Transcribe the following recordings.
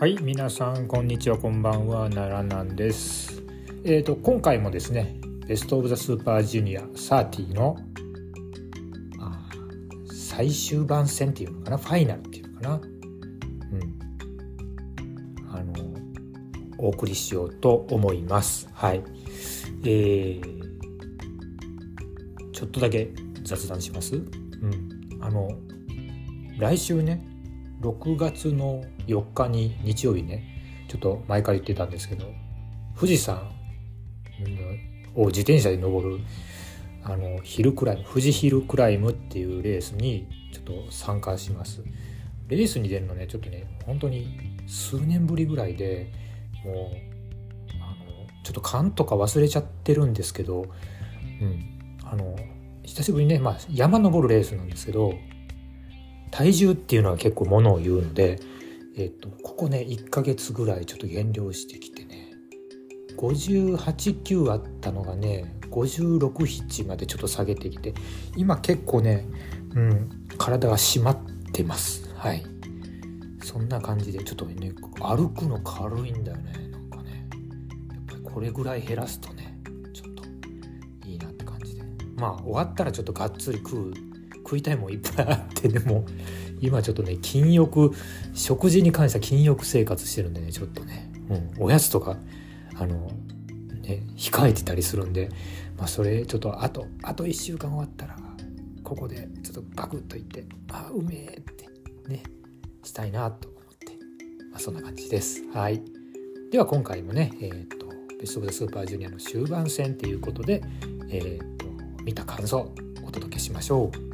はい皆さんこんにちはこんばんは奈良なんです。えーと今回もですねベストオブザスーパージュニア30の最終盤戦っていうのかなファイナルっていうのかな。うん。あのお送りしようと思います。はい。えー、ちょっとだけ雑談します。うん。あの来週ね6月の4日に日曜日ね。ちょっと前から言ってたんですけど富士山を自転車で登るあのヒルクライム富士ヒルクライムっていうレースにちょっと参加します。レースに出るのねちょっとね本当に数年ぶりぐらいでもうあのちょっと勘とか忘れちゃってるんですけど、うん、あの久しぶりにね、まあ、山登るレースなんですけど体重っていうのは結構ものを言うので、えっと、ここね1ヶ月ぐらいちょっと減量してきてね58級あったのがね567までちょっと下げてきて今結構ね、うん、体が締まってます。はい。そんな感じでちょっとね歩くの軽いんだよねなんかね。やっぱりこれぐらい減らすとねちょっといいなって感じで。まあ終わったらちょっとがっつり食う食いたいもんいっぱいあってでも今ちょっとね禁欲食事に関しては禁欲生活してるんでねちょっとね、うん、おやつとかあのね控えてたりするんで、まあ、それちょっとあとあと1週間終わったらここでちょっとバクッといってあうめえってねしたいなと思って、まあ、そんな感じです。はい。では今回もねえっ、とベスト・オブ・ザ・スーパージュニアの終盤戦ということで、えーと見た感想お届けしましょう。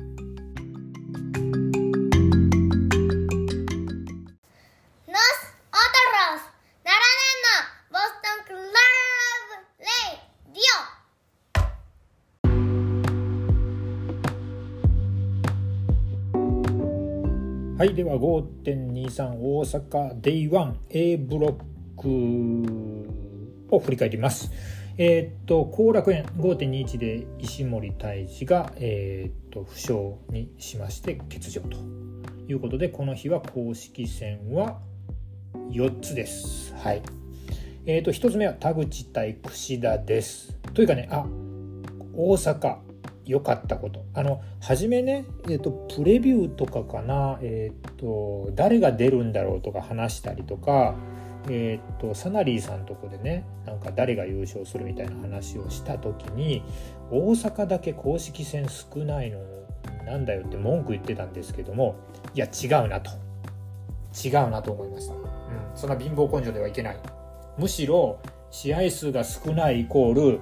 は、5.23大阪 Day1A ブロックを振り返ります。えー、っと後楽園5.21で石森泰治が、えー、っと負傷にしまして欠場ということでこの日は公式戦は4つです。はい。えー、っと1つ目は田口対櫛田です。というかねあ大阪良かったこと。あの初めね、えーと、プレビューとかかな、えーと、誰が出るんだろうとか話したりとか、えーと、サナリーさんとこでねなんか誰が優勝するみたいな話をした時に大阪だけ公式戦少ないのなんだよって文句言ってたんですけどもいや違うなと。違うなと思いました、うん、そんな貧乏根性ではいけない。むしろ試合数が少ないイコール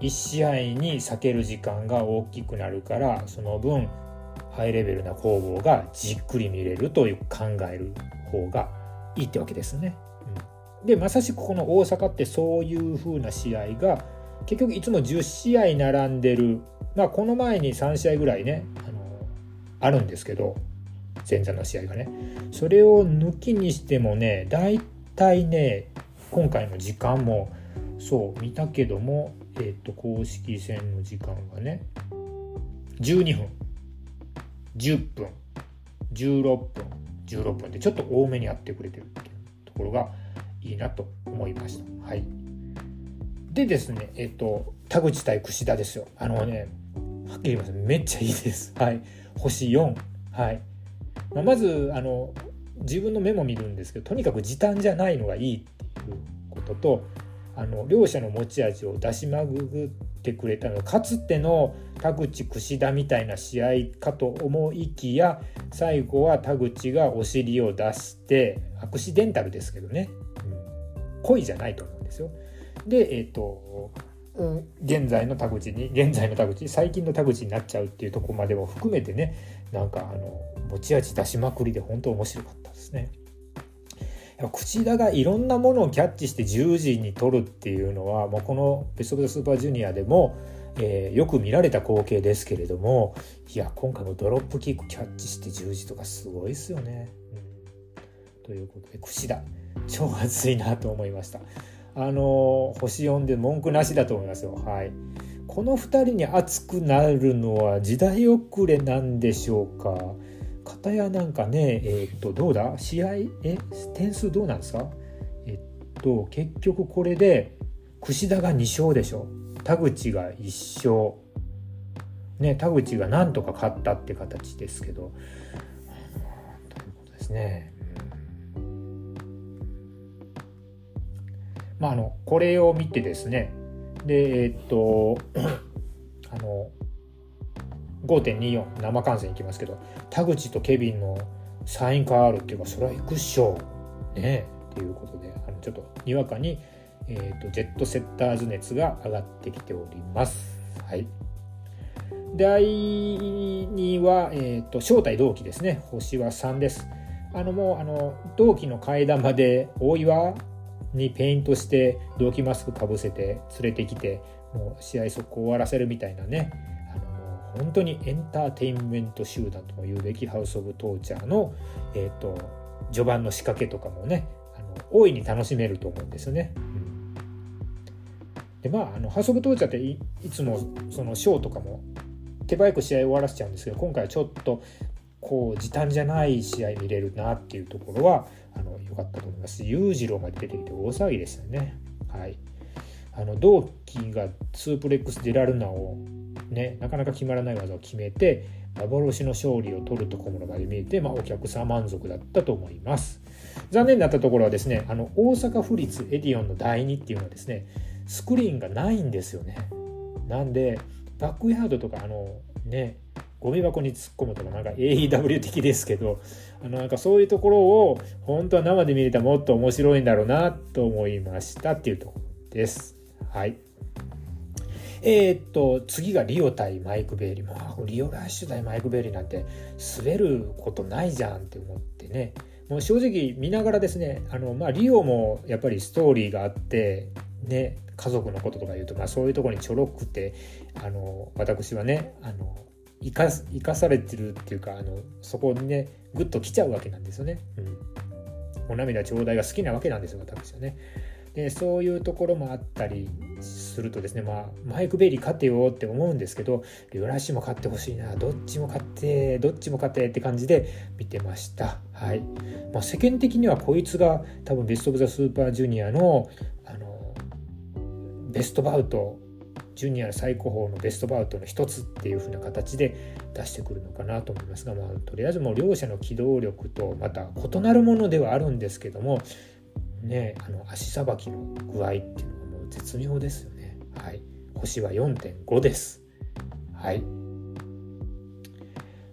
1試合に避ける時間が大きくなるからその分ハイレベルな攻防がじっくり見れるという考える方がいいってわけですね。でまさしくこの大阪ってそういう風な試合が結局いつも10試合並んでる。まあこの前に3試合ぐらいねあのあるんですけど前座の試合がね。それを抜きにしてもね大体ね今回の時間もそう見たけどもえっ、と公式戦の時間がね12分10分16分16分でちょっと多めにやってくれてるっていうところがいいなと思いました。はい、でですねえっ、と田口対櫛田ですよ。あのねはっきり言いますめっちゃいいです。はい、星4。はい。まあ、まずあの自分のメモ見るんですけどとにかく時短じゃないのがいいっていうこととあの両者の持ち味を出しまぐってくれたのかつての田口櫛田みたいな試合かと思いきや最後は田口がお尻を出してアクシデンタルですけどね、うん、恋じゃないと思うんですよ。でえっ、ー、とうん、現在の田口に現在の田口最近の田口になっちゃうっていうとこまでも含めてねなんかあの持ち味出しまくりで本当面白かったですね。口田がいろんなものをキャッチして十字に取るっていうのはもうこのベスト・オブ・ザ・スーパージュニアでも、えー、よく見られた光景ですけれどもいや今回もドロップキックキャッチして十字とかすごいですよね。うん、ということで櫛田超熱いなと思いました。あの星4で文句なしだと思いますよ。はい。この2人に熱くなるのは時代遅れなんでしょうか？片やなんかねえー、っとどうだ？試合？え点数どうなんですか？えっと結局これで櫛田が2勝でしょ。田口が1勝。ね田口がなんとか勝ったって形ですけど。ということですね。まあ、あのこれを見てですね。でえっと あの5.24生観戦いきますけど田口とケビンのサインカーあるっていうかそれは行くっしょねえっていうことであのちょっとにわかに、えーと、ジェットセッターズ熱が上がってきております。はい、第2は、えーと、正体同期ですね星は3です。あのもうあの同期の階段まで大岩にペイントして同期マスクかぶせて連れてきてもう試合速攻終わらせるみたいなね本当にエンターテインメント集団とも言うべきハウス・オブ・トーチャーの、えーと、序盤の仕掛けとかもねあの大いに楽しめると思うんですよね。でまああのハウス・オブ・トーチャーっていつもそのショーとかも手早く試合終わらせちゃうんですけど今回はちょっとこう時短じゃない試合見れるなっていうところはあの良かったと思います。裕次郎まで出てきて大騒ぎでしたね。はい、あの同期がスープレックス・デラルナをね、なかなか決まらない技を決めて幻の勝利を取るところまで見えて、まあ、お客さん満足だったと思います残念だったところはですねあの大阪府立エディオンの第2っていうのはですねスクリーンがないんですよねなんでバックヤードとかあのねゴミ箱に突っ込むとかなんか AEW 的ですけどあのなんかそういうところを本当は生で見れたらもっと面白いんだろうなと思いましたっていうところです。はい。えー、っと次がリオ対マイク・ベイリーもうリオラッシュ対マイク・ベイリーなんて滑ることないじゃんって思ってねもう正直見ながらですねあの、まあ、リオもやっぱりストーリーがあってね家族のこととか言うと、まあ、そういうところにちょろくてあの私はねあの生か生かされてるっていうかあのそこにねグッと来ちゃうわけなんですよね。うん、お涙頂戴が好きなわけなんですよ私はね。でそういうところもあったりするとですね、まあ、マイク・ベイリー勝てよって思うんですけどリオラシも勝ってほしいなどっちも勝ってどっちも勝てって感じで見てました、はい。まあ、世間的にはこいつが多分ベスト・オブ・ザ・スーパージュニアのあのベストバウトジュニア最高峰のベストバウトの一つっていう風な形で出してくるのかなと思いますが、まあ、とりあえずもう両者の機動力とまた異なるものではあるんですけどもねあの足さばきの具合っていうのがもう絶妙ですよね。はい。星は4.5です。はい。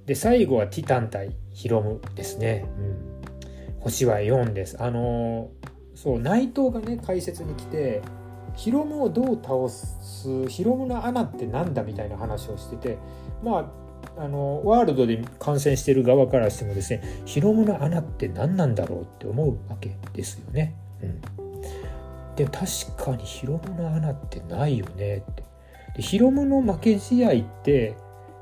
で最後はティタン対ヒロムですね、うん、星は4です。あのそう内藤がね解説に来てヒロムをどう倒すヒロムの穴ってなんだみたいな話をしててまああのワールドで観戦してる側からしてもですねヒロムの穴って何なんだろうって思うわけですよね。で確かにヒロムの穴ってないよねって。でヒロムの負け試合って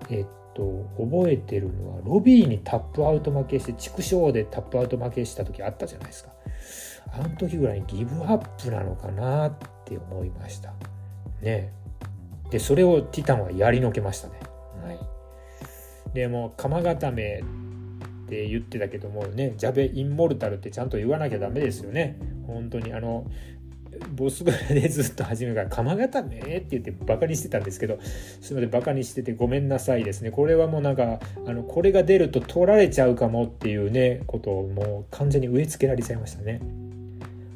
えっと覚えてるのはロビーにタップアウト負けして畜生でタップアウト負けした時あったじゃないですか。あの時ぐらいにギブアップなのかなって思いました。ね。でそれをティタンはやりのけましたね。はい。でも釜固めって言ってたけどもねジャベインモルタルってちゃんと言わなきゃダメですよね。本当にあのボスぐらいでずっと初めから「釜固め」って言ってバカにしてたんですけどすいませんバカにしててごめんなさいですね。これはもうなんかあのこれが出ると取られちゃうかもっていうねことをもう完全に植え付けられちゃいましたね。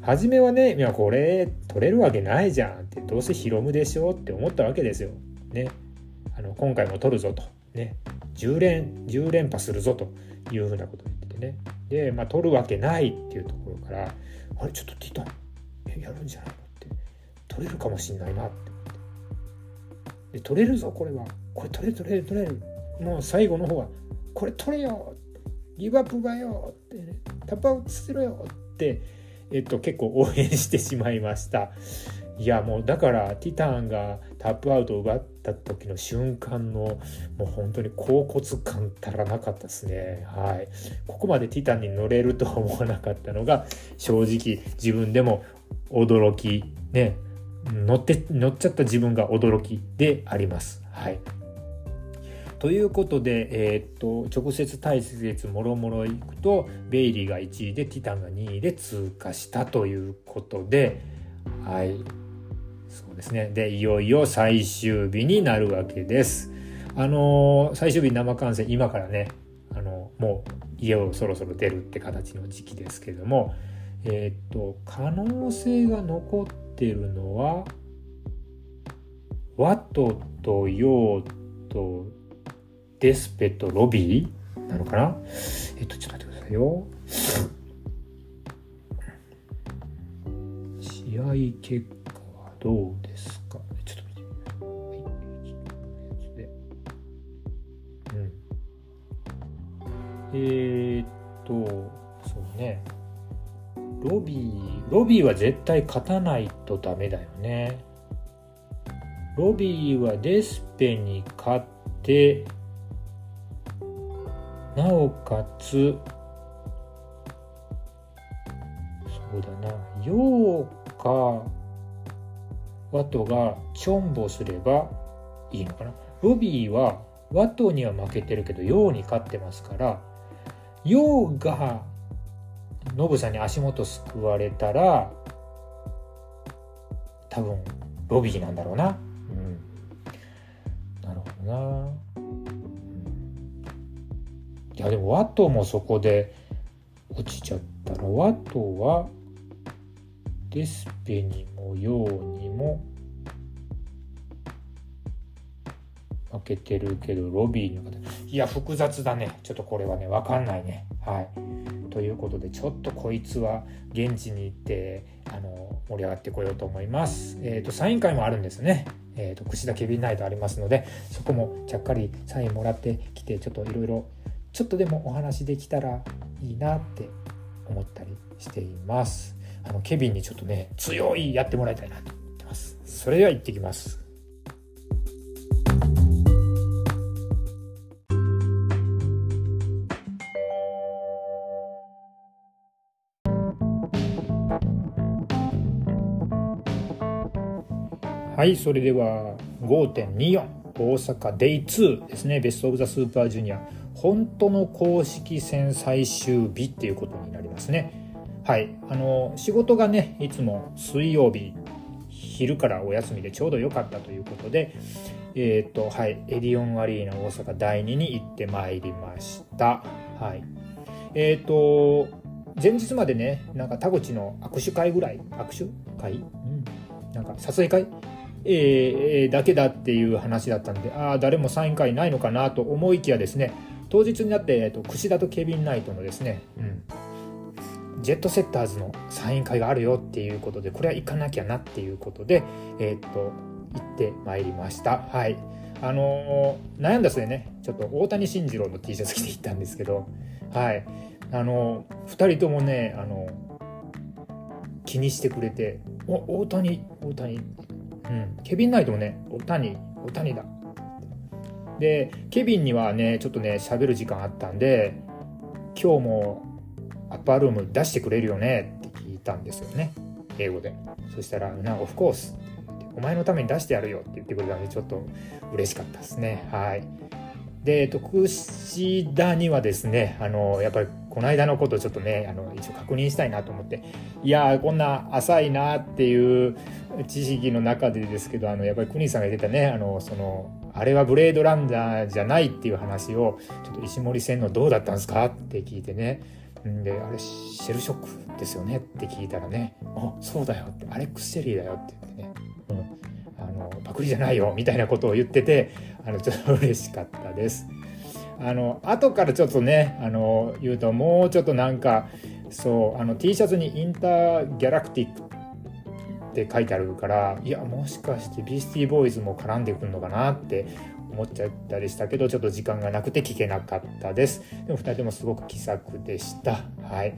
初めはねいやこれ取れるわけないじゃんってどうせヒロムでしょって思ったわけですよ。ね。あの今回も取るぞと。ね10連10連覇するぞというふうなことを言っててね。でまあ取るわけないっていうところからあれちょっとティタンやるんじゃないのって。取れるかもしんないなってで取れるぞこれは。これ取れる取れる取れる。もう最後の方はこれ取れよギブアップがよって、ね、タップアウトするよってえっと結構応援してしまいました。いやもうだからティタンがタップアウトを奪った時の瞬間のもう本当に甲骨感たらなかったですね。はい。ここまでティタンに乗れるとは思わなかったのが正直自分でも驚きね乗って乗っちゃった自分が驚きであります。はい。ということで、えー、っと直接対決もろもろいくとベイリーが1位でティタンが2位で通過したということではい。ですねでいよいよ最終日になるわけです。あのー、最終日生観戦今からねあのもう家をそろそろ出るって形の時期ですけれどもえっ、と可能性が残ってるのはワトとヨーとデスペとロビーなのかな？えっと、ちょっと待ってくださいよ。試合結果はどうえー、っと、そうね。ロビー、ロビーは絶対勝たないとダメだよね。ロビーはデスペに勝って、なおかつそうだなヨウかワトがチョンボすればいいのかなロビーはワトには負けてるけどヨウに勝ってますからヨウがノブさんに足元すくわれたら多分ロビーなんだろうな。うん、なるほどな。いやでもワトもそこで落ちちゃったらワトはデスペにもヨウにも負けてるけどロビーの方いや複雑だねちょっとこれはね分かんないねはいということでちょっとこいつは現地に行ってあの盛り上がってこようと思いますえっ、ー、とサイン会もあるんですねえーと、と串田ケビンナイトありますのでそこもちゃっかりサインもらってきてちょっといろいろちょっとでもお話できたらいいなって思ったりしています。あのケビンにちょっとね強いやってもらいたいなと思ってます。それでは行ってきます。はい、それでは5.24大阪デイ2ですねベスト・オブ・ザ・スーパージュニア本当の公式戦最終日っていうことになりますね。はい。あの、仕事がね、いつも水曜日、昼からお休みでちょうど良かったということで、えっ、ー、と、はい、エディオンアリーナ大阪第2に行ってまいりました。はい。えっ、ー、と、前日までね、なんか田口の握手会ぐらい、握手会？うん。なんか撮影会？えー、だけだっていう話だったんで、ああ、誰もサイン会ないのかなと思いきやですね、当日になって、えっと、串田とケビン・ナイトのですね、うん、ジェットセッターズのサイン会があるよっていうことでこれは行かなきゃなっていうことで、えっと行ってまいりました。はい。あのー、悩んだ末ねちょっと大谷慎次郎の T シャツ着て行ったんですけどはい。あのー、2人ともねあのー、気にしてくれて「お大谷大谷」うん。ケビン・ナイトもね「大谷大谷だ」でケビンにはねちょっとね喋る時間あったんで今日もアッパールーム出してくれるよねって聞いたんですよね。英語で。そしたら「なオフコース」お前のために出してやるよって言ってくれたんでちょっと嬉しかったですね。はい。で徳志田にはですねあのやっぱりこの間のことちょっとねあの一応確認したいなと思って。いやこんな浅いなっていう知識の中でですけどあのやっぱりクニさんが言ってたねあのそのあれはブレードランナーじゃないっていう話をちょっと石森線のどうだったんですかって聞いてね。であれシェルショックですよねって聞いたらね「あそうだよ」って「アレックス・シェリーだよ」って言ってね、うん、あのパクリじゃないよみたいなことを言っててあのちょっと嬉しかったです。あの後からちょっとねあの言うともうちょっとなんかそうあの T シャツに「インターギャラクティック」って書いてあるからいやもしかしてビースティーボーイズも絡んでくるのかなって思っちゃったりしたけどちょっと時間がなくて聞けなかったです。でも2人ともすごく気さくでした。はい。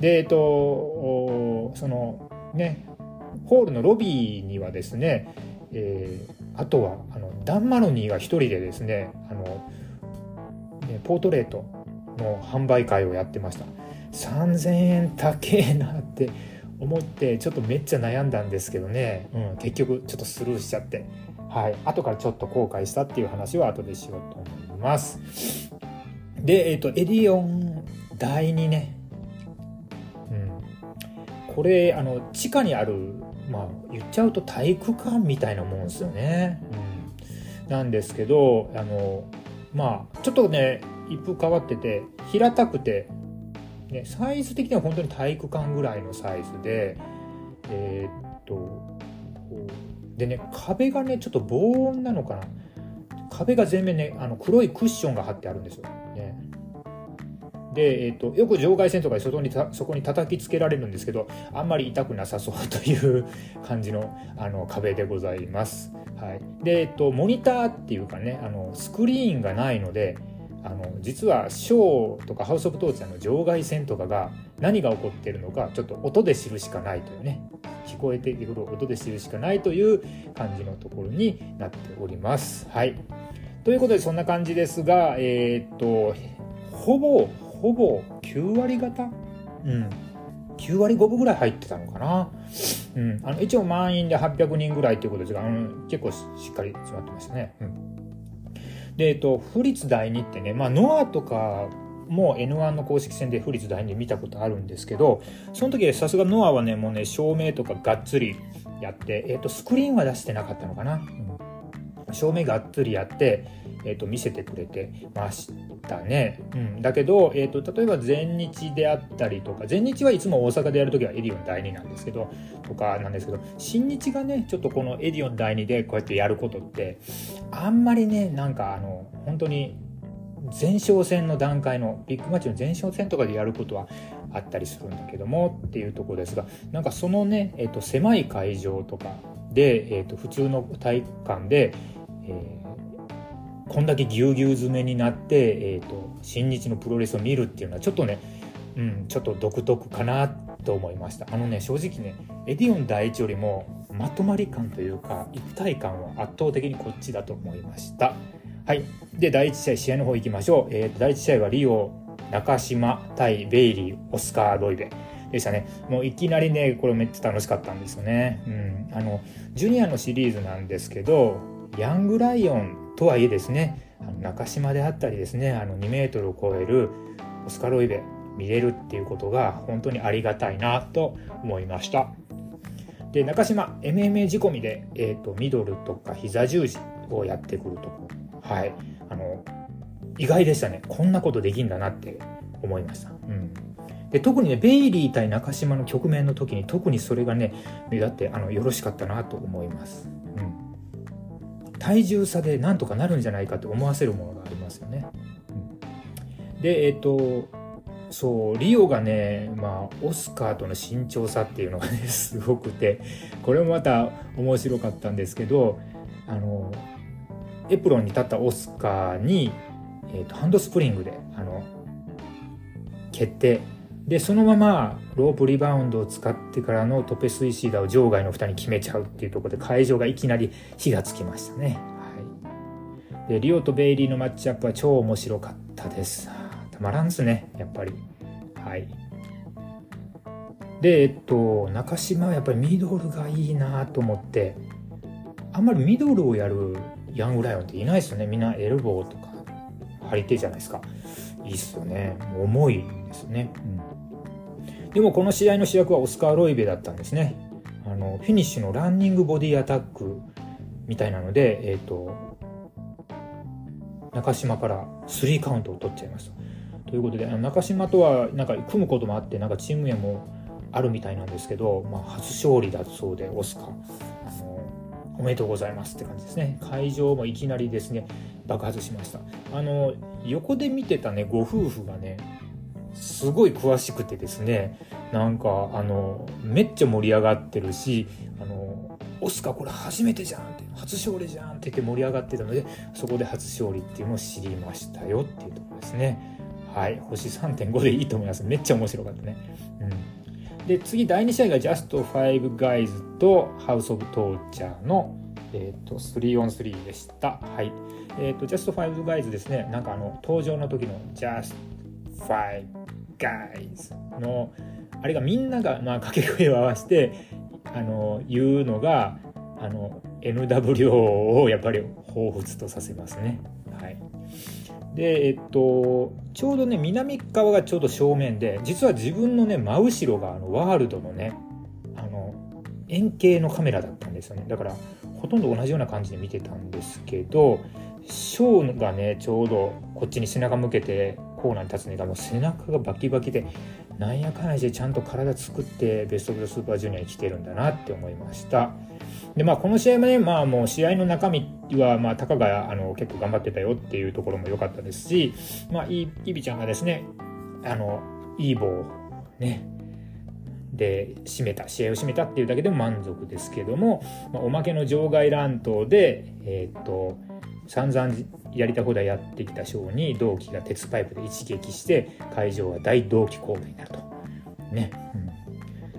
でえっとそのねホールのロビーにはですね、えー、あとはあのダン・マロニーが1人でですねあのポートレートの販売会をやってました3000円高えなって思ってちょっとめっちゃ悩んだんですけどね、うん、結局ちょっとスルーしちゃってはい後からちょっと後悔したっていう話は後でしようと思います。で、えっ、ー、と、エディオン第2ね。うん。これ、あの、地下にある、まあ、言っちゃうと体育館みたいなもんですよね。うん。なんですけど、あの、まあ、ちょっとね、一風変わってて、平たくて、ね、サイズ的には本当に体育館ぐらいのサイズで、えー、っと、でね、壁がね、ちょっと防音なのかな。壁が全面ね、あの黒いクッションが貼ってあるんですよ。で、えーと、よく場外線とかで外にそこに叩きつけられるんですけどあんまり痛くなさそうという感じのあの壁でございます。はい、で、えーと、モニターっていうかねあのスクリーンがないのであの実はショーとかハウス・オブ・トーチャーの場外線とかが何が起こっているのかちょっと音で知るしかないというね聞こえてくる音で知るしかないという感じのところになっております。はいということでそんな感じですが、えっ、とほぼほぼ9割方？うん。9割5分ぐらい入ってたのかな、うん、あの一応満員で800人ぐらいということですがあの結構しっかり詰まってましたね、うん、でえっと府立第2ってねまあノアとかも N1 の公式戦で府立第2で見たことあるんですけどその時さすがノアはねもうね照明とかがっつりやって、えっと、スクリーンは出してなかったのかな、うん。照明がっつりやって、えーと、見せてくれてましたね。うん、だけど、えーと、例えば全日であったりとか全日はいつも大阪でやるときはエディオン第2なんですけどとかなんですけど新日がねちょっとこのエディオン第2でこうやってやることってあんまりねなんかあの本当に前哨戦の段階のビッグマッチの前哨戦とかでやることはあったりするんだけどもっていうとこですがなんかそのね、えーと、狭い会場とかで、えーと普通の体育館でえ、こんだけぎゅうぎゅう詰めになって、えーと、新日のプロレスを見るっていうのはちょっとね、うん、ちょっと独特かなと思いました。あのね正直ねエディオン第一よりもまとまり感というか一体感は圧倒的にこっちだと思いました。はい。で第1試合試合の方行きましょう、えーと、第1試合はリオ中島対ベイリーオスカー・ロイベ。でしたね。もういきなりねこれめっちゃ楽しかったんですよね。うん。あのジュニアのシリーズなんですけどヤングライオンとはいえですね中島であったりですねあの2メートルを超えるオスカロイベ見れるっていうことが本当にありがたいなと思いました。で中島 MMA 仕込みで、えーと、ミドルとか膝十字をやってくると。はい。あの意外でしたね。こんなことできんだなって思いました、うん、で特にねベイリー対中島の局面の時に特にそれがね目立ってあのよろしかったなと思います、うん。体重差でなんとかなるんじゃないかと思わせるものがありますよね。うん、でえっ、ー、とそうリオがね、まあ、オスカーとの身長差っていうのがね すごくてこれもまた面白かったんですけどあのエプロンに立ったオスカーに、えーと、ハンドスプリングであの蹴ってでそのままロープリバウンドを使ってからのトペスイシーダを場外の2人に決めちゃうっていうところで会場がいきなり火がつきましたね。はい、でリオとベイリーのマッチアップは超面白かったです。たまらんですねやっぱり。はい、でえっと中島はやっぱりミドルがいいなと思ってあんまりミドルをやるヤングライオンっていないですよねみんなエルボーとか張り手じゃないですかいいっすよね。重いですね、うん。でもこの試合の主役はオスカー・ロイベだったんですね。あのフィニッシュのランニングボディアタックみたいなので、えーと、中島から3カウントを取っちゃいました。ということで中島とはなんか組むこともあってなんかチーム名もあるみたいなんですけど、まあ、初勝利だそうでオスカー。おめでとうございますって感じですね。会場もいきなりですね爆発しました。あの横で見てたねご夫婦がねすごい詳しくてですねなんかあのめっちゃ盛り上がってるしあのオスカこれ初めてじゃんって初勝利じゃんって言って盛り上がってたのでそこで初勝利っていうのを知りましたよっていうところですね。はい。星3.5でいいと思います。めっちゃ面白かったね。うん。で次第2試合がジャスト5ガイズとハウス・オブ・トーチャーのえーと、3on3 でした。はい。えっ、ー、と、ジャスト5ガイズですね。なんかあの、登場の時の Just Five Guys のあれがみんなが、まあ、掛け声を合わせてあの言うのがあの NWO をやっぱり彷彿とさせますね。はいでえっとちょうどね南側がちょうど正面で実は自分のね真後ろがあのワールドのねあの円形のカメラだったんですよね。だからほとんど同じような感じで見てたんですけどショーがねちょうどこっちに背中向けてコーナーに立つねがもう背中がバキバキでなんやかんやしてちゃんと体作ってベスト・オブ・ザ・スーパージュニアに来てるんだなって思いました。でまあこの試合もねまあもう試合の中身はまあたかがあの結構頑張ってたよっていうところも良かったですしまあイビちゃんがですねあのいい棒をねで締めた試合を締めたっていうだけでも満足ですけども、まあ、おまけの場外乱闘でえー、っと散々やりたことはやってきたショーに同期が鉄パイプで一撃して会場は大同期行動になると。ね。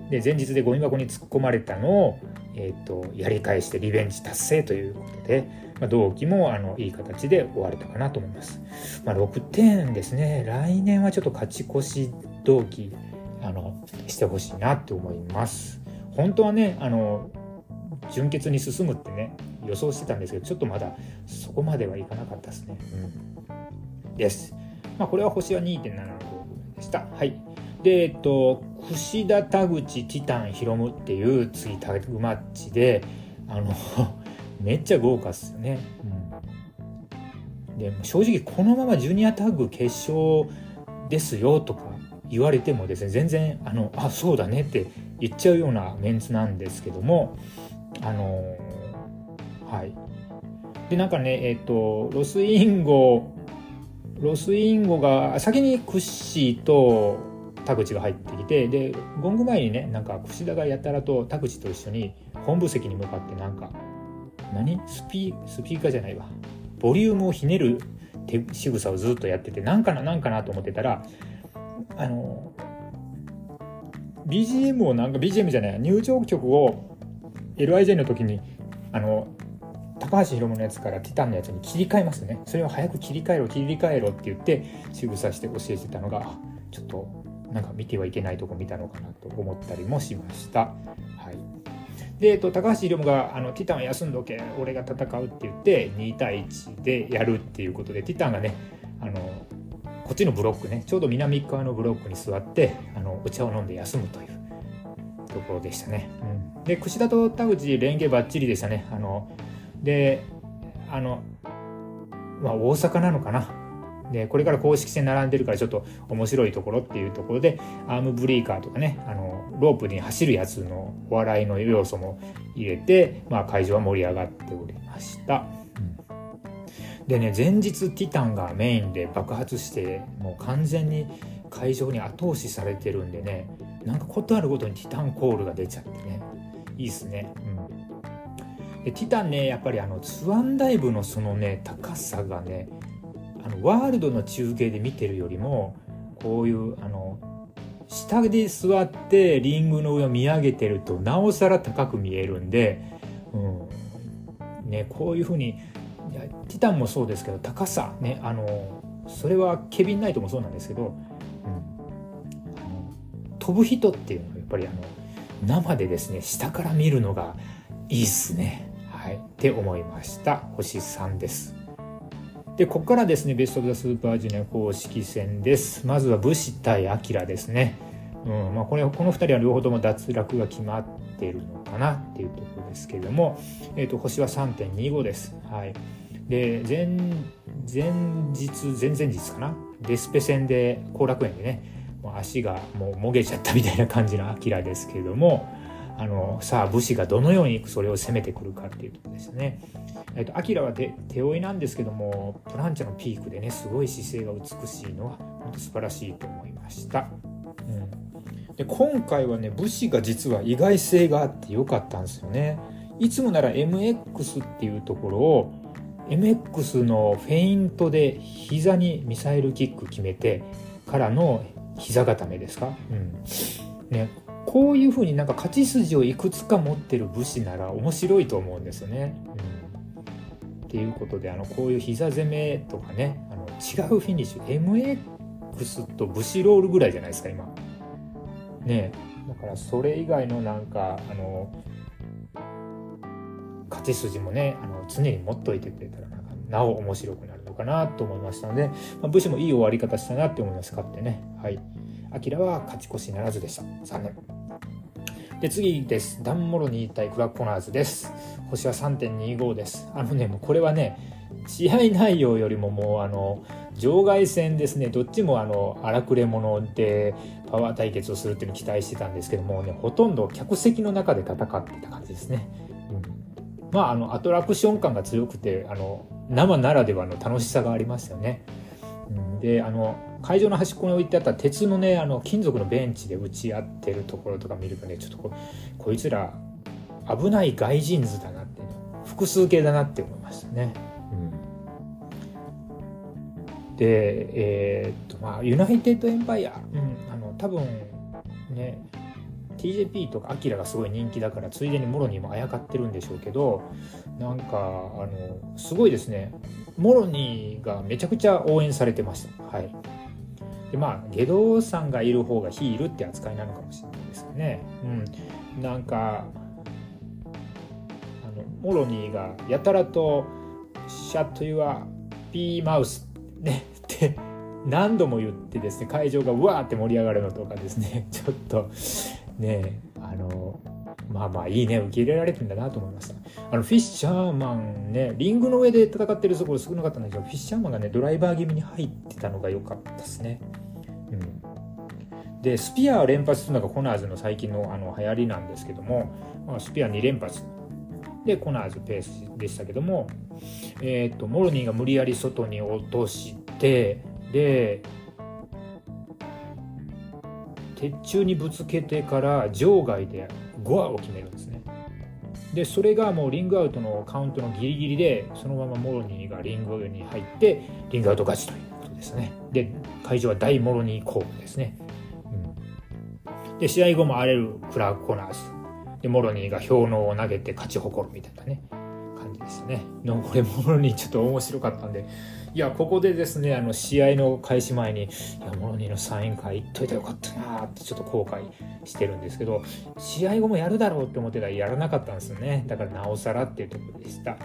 うん、で前日でゴミ箱に突っ込まれたのを、えーと、やり返してリベンジ達成ということで、まあ、同期もあのいい形で終われたかなと思います。まあ、6点ですね。来年はちょっと勝ち越し同期あのしてほしいなと思います。本当はねあの準決に進むってね予想してたんですけどちょっとまだそこまではいかなかったですね。うん、です。まあ、これは星は2.75でした。はい。で、えっと、串田田口ティタンヒロムっていう次タグマッチであの めっちゃ豪華っすよね。うん、で正直このままジュニアタッグ決勝ですよとか言われてもですね全然あのあそうだねって言っちゃうようなメンツなんですけどもあのはい。でなんかねえっ、ー、とロスインゴロスインゴが先にクッシーと田口が入ってきてでゴング前にねなんか櫛田がやたらと田口と一緒に本部席に向かってなんか何？スピスピーカーじゃないわ。ボリュームをひねる手仕草をずっとやっててなんかななんかなと思ってたらあの BGM をなんか BGM じゃない入場曲を LIJ の時にあの高橋宏夢のやつからティタンのやつに切り替えますね。それを早く切り替えろ切り替えろって言って仕草して教えてたのがちょっとなんか見てはいけないとこ見たのかなと思ったりもしました。はい。で、えっと、高橋宏夢があの「ティタンは休んどけ俺が戦う」って言って2対1でやるっていうことでティタンがねあのこっちのブロックねちょうど南側のブロックに座ってあのお茶を飲んで休むという。ところでしたね。うん、で櫛田と田口連携ばっちりでしたね。あのであの、まあ、大阪なのかな。でこれから公式戦並んでるからちょっと面白いところっていうところでアームブレーカーとかねあのロープに走るやつのお笑いの要素も入れて、まあ、会場は盛り上がっておりました。うん、でね前日ティタンがメインで爆発してもう完全に会場に後押しされてるんでねなんかことあるごとにティタンコールが出ちゃってね。いいっすね。うん。でティタンねやっぱりあのツワンダイブのそのね高さがねあのワールドの中継で見てるよりもこういうあの下で座ってリングの上を見上げてるとなおさら高く見えるんで、うん。ね、こういうふうにいやティタンもそうですけど高さねあのそれはケビン・ナイトもそうなんですけど飛ぶ人っていうのはやっぱりあの生でですね下から見るのがいいっすね。はい。って思いました。星3です。でここからですねベスト・オブ・ザ・スーパージュニア公式戦です。まずは武士対アキラですね。うん。まあ、これこの2人は両方とも脱落が決まっているのかなっていうところですけれども、えーと、星は3.25です。はい、で前前日前々日かな？デスペ戦で後楽園でねもう足がもうもげちゃったみたいな感じのアキラですけれどもあのさあ武士がどのようにそれを攻めてくるかっていうところですね。えっと、アキラは手手負いなんですけどもプランチャのピークでねすごい姿勢が美しいのは本当素晴らしいと思いました。うん、で今回はね武士が実は意外性があってよかったんですよね。いつもなら MX っていうところを MX のフェイントで膝にミサイルキック決めてからの膝固めですか、うん。ね、こういうふうになんか勝ち筋をいくつか持ってる武士なら面白いと思うんですよね。うん、っていうことであのこういう膝攻めとかねあの違うフィニッシュ MX と武士ロールぐらいじゃないですか今。ね。だからそれ以外のなんかあの勝ち筋もねあの常に持っといてくれたらなお面白くなるのトかなと思いましたので、まあ、武士もいい終わり方したなって思います。勝ってね。はい。アキラは勝ち越しならずでした。残念。で次です。ダンモロニー対クラッコナーズです。星は3.25です。あのねもうこれはね試合内容よりももうあの場外戦ですね。どっちもあの荒くれ者でパワー対決をするっていうのを期待してたんですけどもねほとんど客席の中で戦ってた感じですね、まああのアトラクション感が強くてあの生ならではの楽しさがありましたよね、であの会場の端っこに置いてあった鉄のねあの金属のベンチで打ち合ってるところとか見るとねちょっとここいつら危ない外人図だなって、ね、複数形だなって思いましたね。で、えー、っとまあユナイテッドエンパイア、うん、あの多分ね TJP とかアキラがすごい人気だからついでにモロニーもあやかってるんでしょうけどなんかあのすごいですね。モロニーがめちゃくちゃ応援されてました。はい。でまあゲドさんがいる方がヒールって扱いなのかもしれないですね。うん。なんかあのモロニーがやたらと「シャット・ユア・ピーマウス」ねって何度も言ってですね会場がうわーって盛り上がるのとかですねちょっとねあのまあまあいいね受け入れられてんだなと思いました。あのフィッシャーマンねリングの上で戦ってるところ少なかったんだけどフィッシャーマンがねドライバー気味に入ってたのが良かったですね。うん。でスピア連発するのがコナーズの最近のあの流行りなんですけども、まあ、スピア2連発。でコナーズペースでしたけども、えーと、モルニーが無理やり外に落としてで鉄柱にぶつけてから場外で5アを決めるんですね。でそれがもうリングアウトのカウントのギリギリでそのままモロニーがリングに入ってリングアウト勝ちということですね。で会場は大モロニーコープですね、うん、で試合後も荒れるクラーク・コナーズでモロニーが氷のを投げて勝ち誇るみたいなね感じですね。のこれモロニーちょっと面白かったんでいやここでですねあの試合の開始前にいやモロニーのサイン会行っといたらよかったなってちょっと後悔してるんですけど試合後もやるだろうって思ってたらやらなかったんですよね。だからなおさらっていうところでした。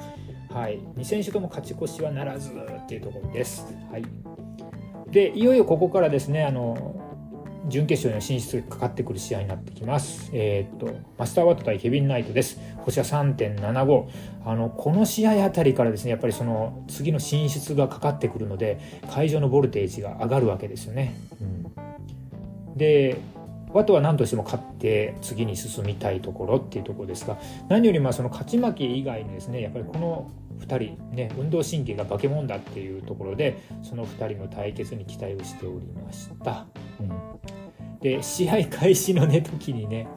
はい。2選手とも勝ち越しはならずっていうところです。はい。でいよいよここからですねあの準決勝への進出がかかってくる試合になってきます。えー、っと、マスターワット対ケビン・ナイトです。星は3.75。あの、この試合あたりからですね、やっぱりその次の進出がかかってくるので、会場のボルテージが上がるわけですよね。うん、で、ワトは何としても勝って次に進みたいところっていうところですが何よりもその勝ち負け以外にですねやっぱりこの2人ね運動神経が化け物だっていうところでその2人の対決に期待をしておりました。うんで試合開始のね時にね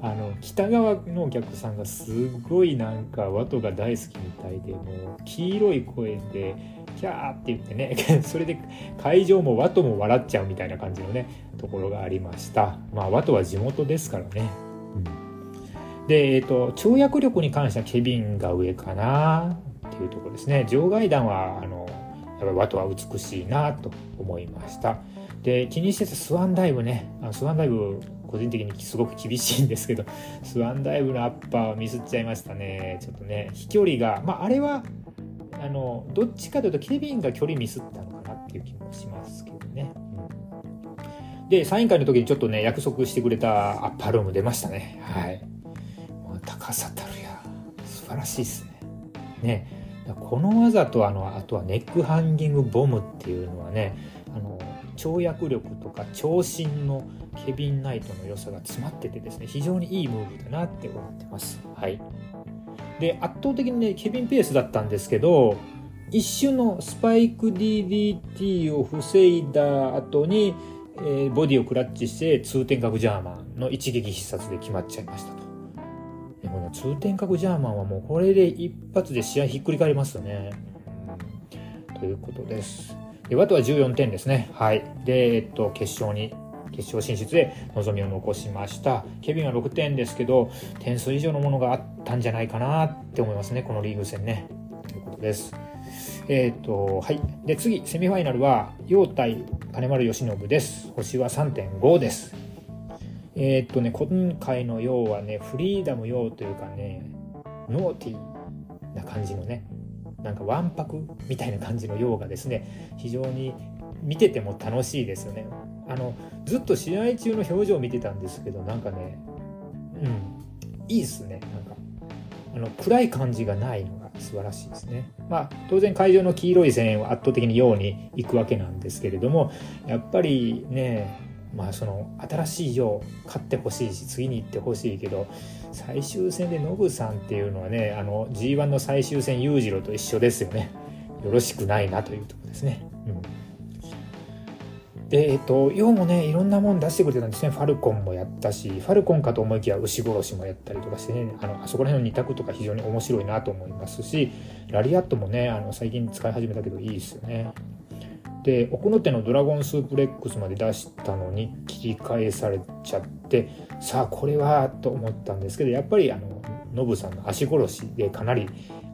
あの北側のお客さんがすごいなんかワトが大好きみたいでもう黄色い声でキャーって言ってね それで会場もワトも笑っちゃうみたいな感じのねところがありました。まあワトは地元ですからね、でえっ、ー、と跳躍力に関してはケビンが上かなっていうところですね。場外弾はあのやっぱりワトは美しいなと思いました。で気にしてたスワンダイブね。あスワンダイブ個人的にすごく厳しいんですけど スワンダイブのアッパーをミスっちゃいましたね。ちょっとね飛距離がまああれはあのどっちかというとケビンが距離ミスったのかなっていう気もしますけどね、でサイン会の時にちょっとね約束してくれたアッパールーム出ましたね。はい。高さたるや。素晴らしいですね。ね。この技とあのあとはネックハンギングボムっていうのはねあの跳躍力とか長身のケビン・ナイトの良さが詰まっててですね非常にいいムーブだなって思ってます。はい、で圧倒的にねケビンペースだったんですけど一種のスパイク DDT を防いだ後に、えー、ボディをクラッチして通天閣ジャーマンの一撃必殺で決まっちゃいましたと。でこの通天閣ジャーマンはもうこれで一発で試合ひっくり返りますよね。ということです。で、ワトは14点ですね。はい。で、えっと、決勝に、決勝進出で望みを残しました。ケビンは6点ですけど、点数以上のものがあったんじゃないかなって思いますね。このリーグ戦ね。ということです。えっ、と、はい。で、次、セミファイナルは、陽対金丸義信です。星は3.5です。えっ、とね、今回の陽はね、フリーダム陽というかね、ノーティーな感じのね、なんかわんぱくみたいな感じのようがですね非常に見てても楽しいですよねあのずっと試合中の表情を見てたんですけどなんかねうんいいっすねなんかあの暗い感じがないのが素晴らしいですね。まあ当然会場の黄色い線は圧倒的にように行くわけなんですけれどもやっぱりねまあその新しいよう勝ってほしいし次に行ってほしいけど最終戦でノブさんっていうのはねあの G1 の最終戦裕次郎と一緒ですよね。よろしくないなというとこですね。うん。で、えっと、ヨウもね、いろんなもん出してくれてたんですね。ファルコンもやったし、ファルコンかと思いきや牛殺しもやったりとかしてね、あの、あそこら辺の2択とか非常に面白いなと思いますし、ラリアットもね、あの、最近使い始めたけどいいですよね。で奥の手のドラゴンスープレックスまで出したのに切り返されちゃってさあこれはと思ったんですけどやっぱりあのノブさんの足殺しでかなり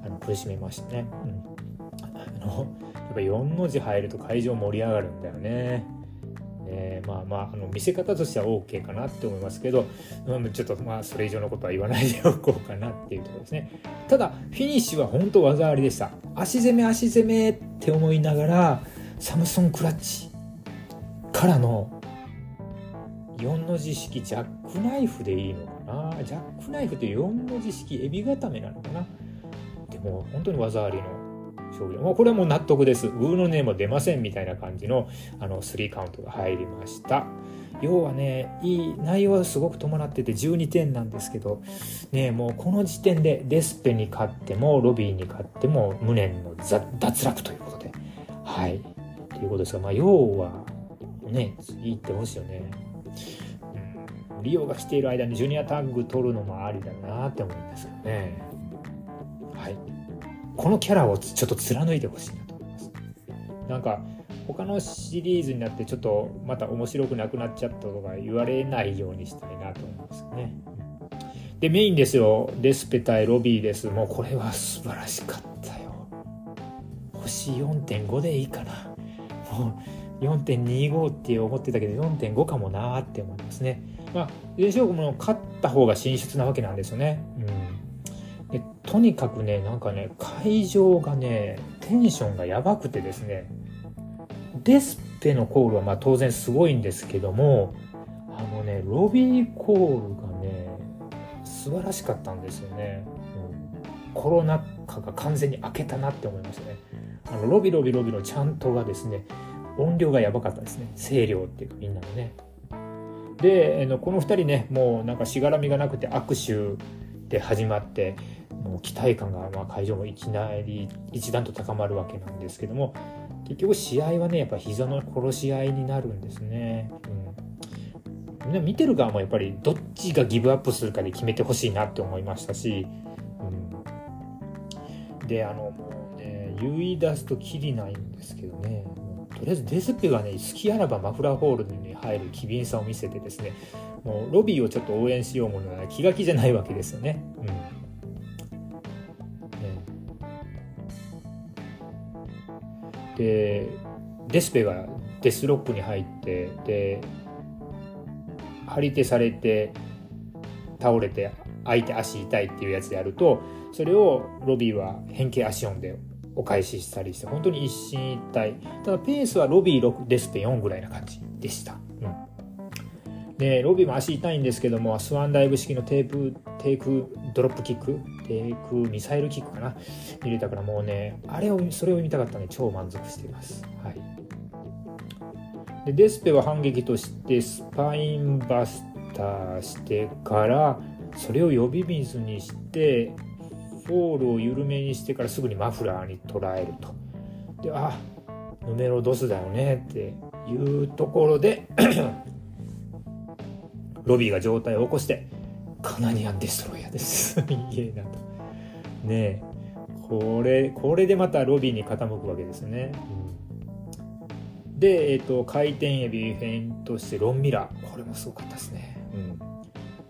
あの苦しめましたね。うん、あのやっぱ4の字入ると会場盛り上がるんだよね。ねまあまああの見せ方としては OK かなって思いますけど、うん、ちょっとまあそれ以上のことは言わないでおこうかなっていうところですね。ただフィニッシュは本当技ありでした。足攻め足攻めって思いながらサムソンクラッチからの4の字式ジャックナイフでいいのかな？ジャックナイフって4の字式エビ固めなのかな？でも本当に技ありの勝利もうこれはもう納得ですグーのネーム出ませんみたいな感じのあの3カウントが入りました要はねいい内容はすごく伴ってて12点なんですけどねもうこの時点でデスペに勝ってもロビーに勝っても無念の脱落ということではいということですが、まあ、要は、ね、次行ってほしいよね。リオが来ている間にジュニアタッグ取るのもありだなって思うんですよね。はい。このキャラをちょっと貫いてほしいなと思います。なんか、他のシリーズになってちょっとまた面白くなくなっちゃったとか言われないようにしたいなと思うんですね。で、メインですよ。デスペ対ロビーです。もうこれは素晴らしかったよ。星4.5でいいかなもう。4.25って思ってたけど4.5かもなって思いますね。まあ、優勝国も勝った方が進出なわけなんですよね。とにかくねなんかね会場がねテンションがやばくてですねデスペのコールはま当然すごいんですけどもあのねロビーコールがね素晴らしかったんですよね。うん、コロナ禍が完全に明けたなって思いましたね。あのロビロビロビのちゃんとがですね音量がやばかったですね声量っていうかみんなのねでこの2人ねもうなんかしがらみがなくて握手で始まってもう期待感がまあ会場もいきなり一段と高まるわけなんですけども結局試合はねやっぱ膝の殺し合いになるんですね、うん、みんな見てる側もやっぱりどっちがギブアップするかで決めてほしいなって思いましたし、うん、であのもうね言い出すときりないんですけどね。とりあえずデスペがね好きあらばマフラーホールに入る機敏さを見せてですねもうロビーをちょっと応援しようものなら気が気じゃないわけですよね。うん。でデスペがデスロックに入ってで張り手されて倒れて相手足痛いっていうやつでやるとそれをロビーは変形足音でお返ししたりして本当に一進一退。ただペースはロビー6デスペ4ぐらいな感じでした、でロビーも足痛いんですけどもスワンダイブ式のテープテイクドロップキックテイクミサイルキックかな入れたからもうねあれをそれを見たかったので超満足していますはいでデスペは反撃としてスパインバスターしてからそれを呼び水にしてフォールを緩めにしてからすぐにマフラーに捉えると。で、あ、ヌメロドスだよねっていうところでロビーが上体を起こして、カナディアンデストロイヤーです。いえなと。ねえ、これ、これでまたロビーに傾くわけですね。うん、で、えっ、ー、と、回転エビフェイントしてロンミラー。これもすごかったですね。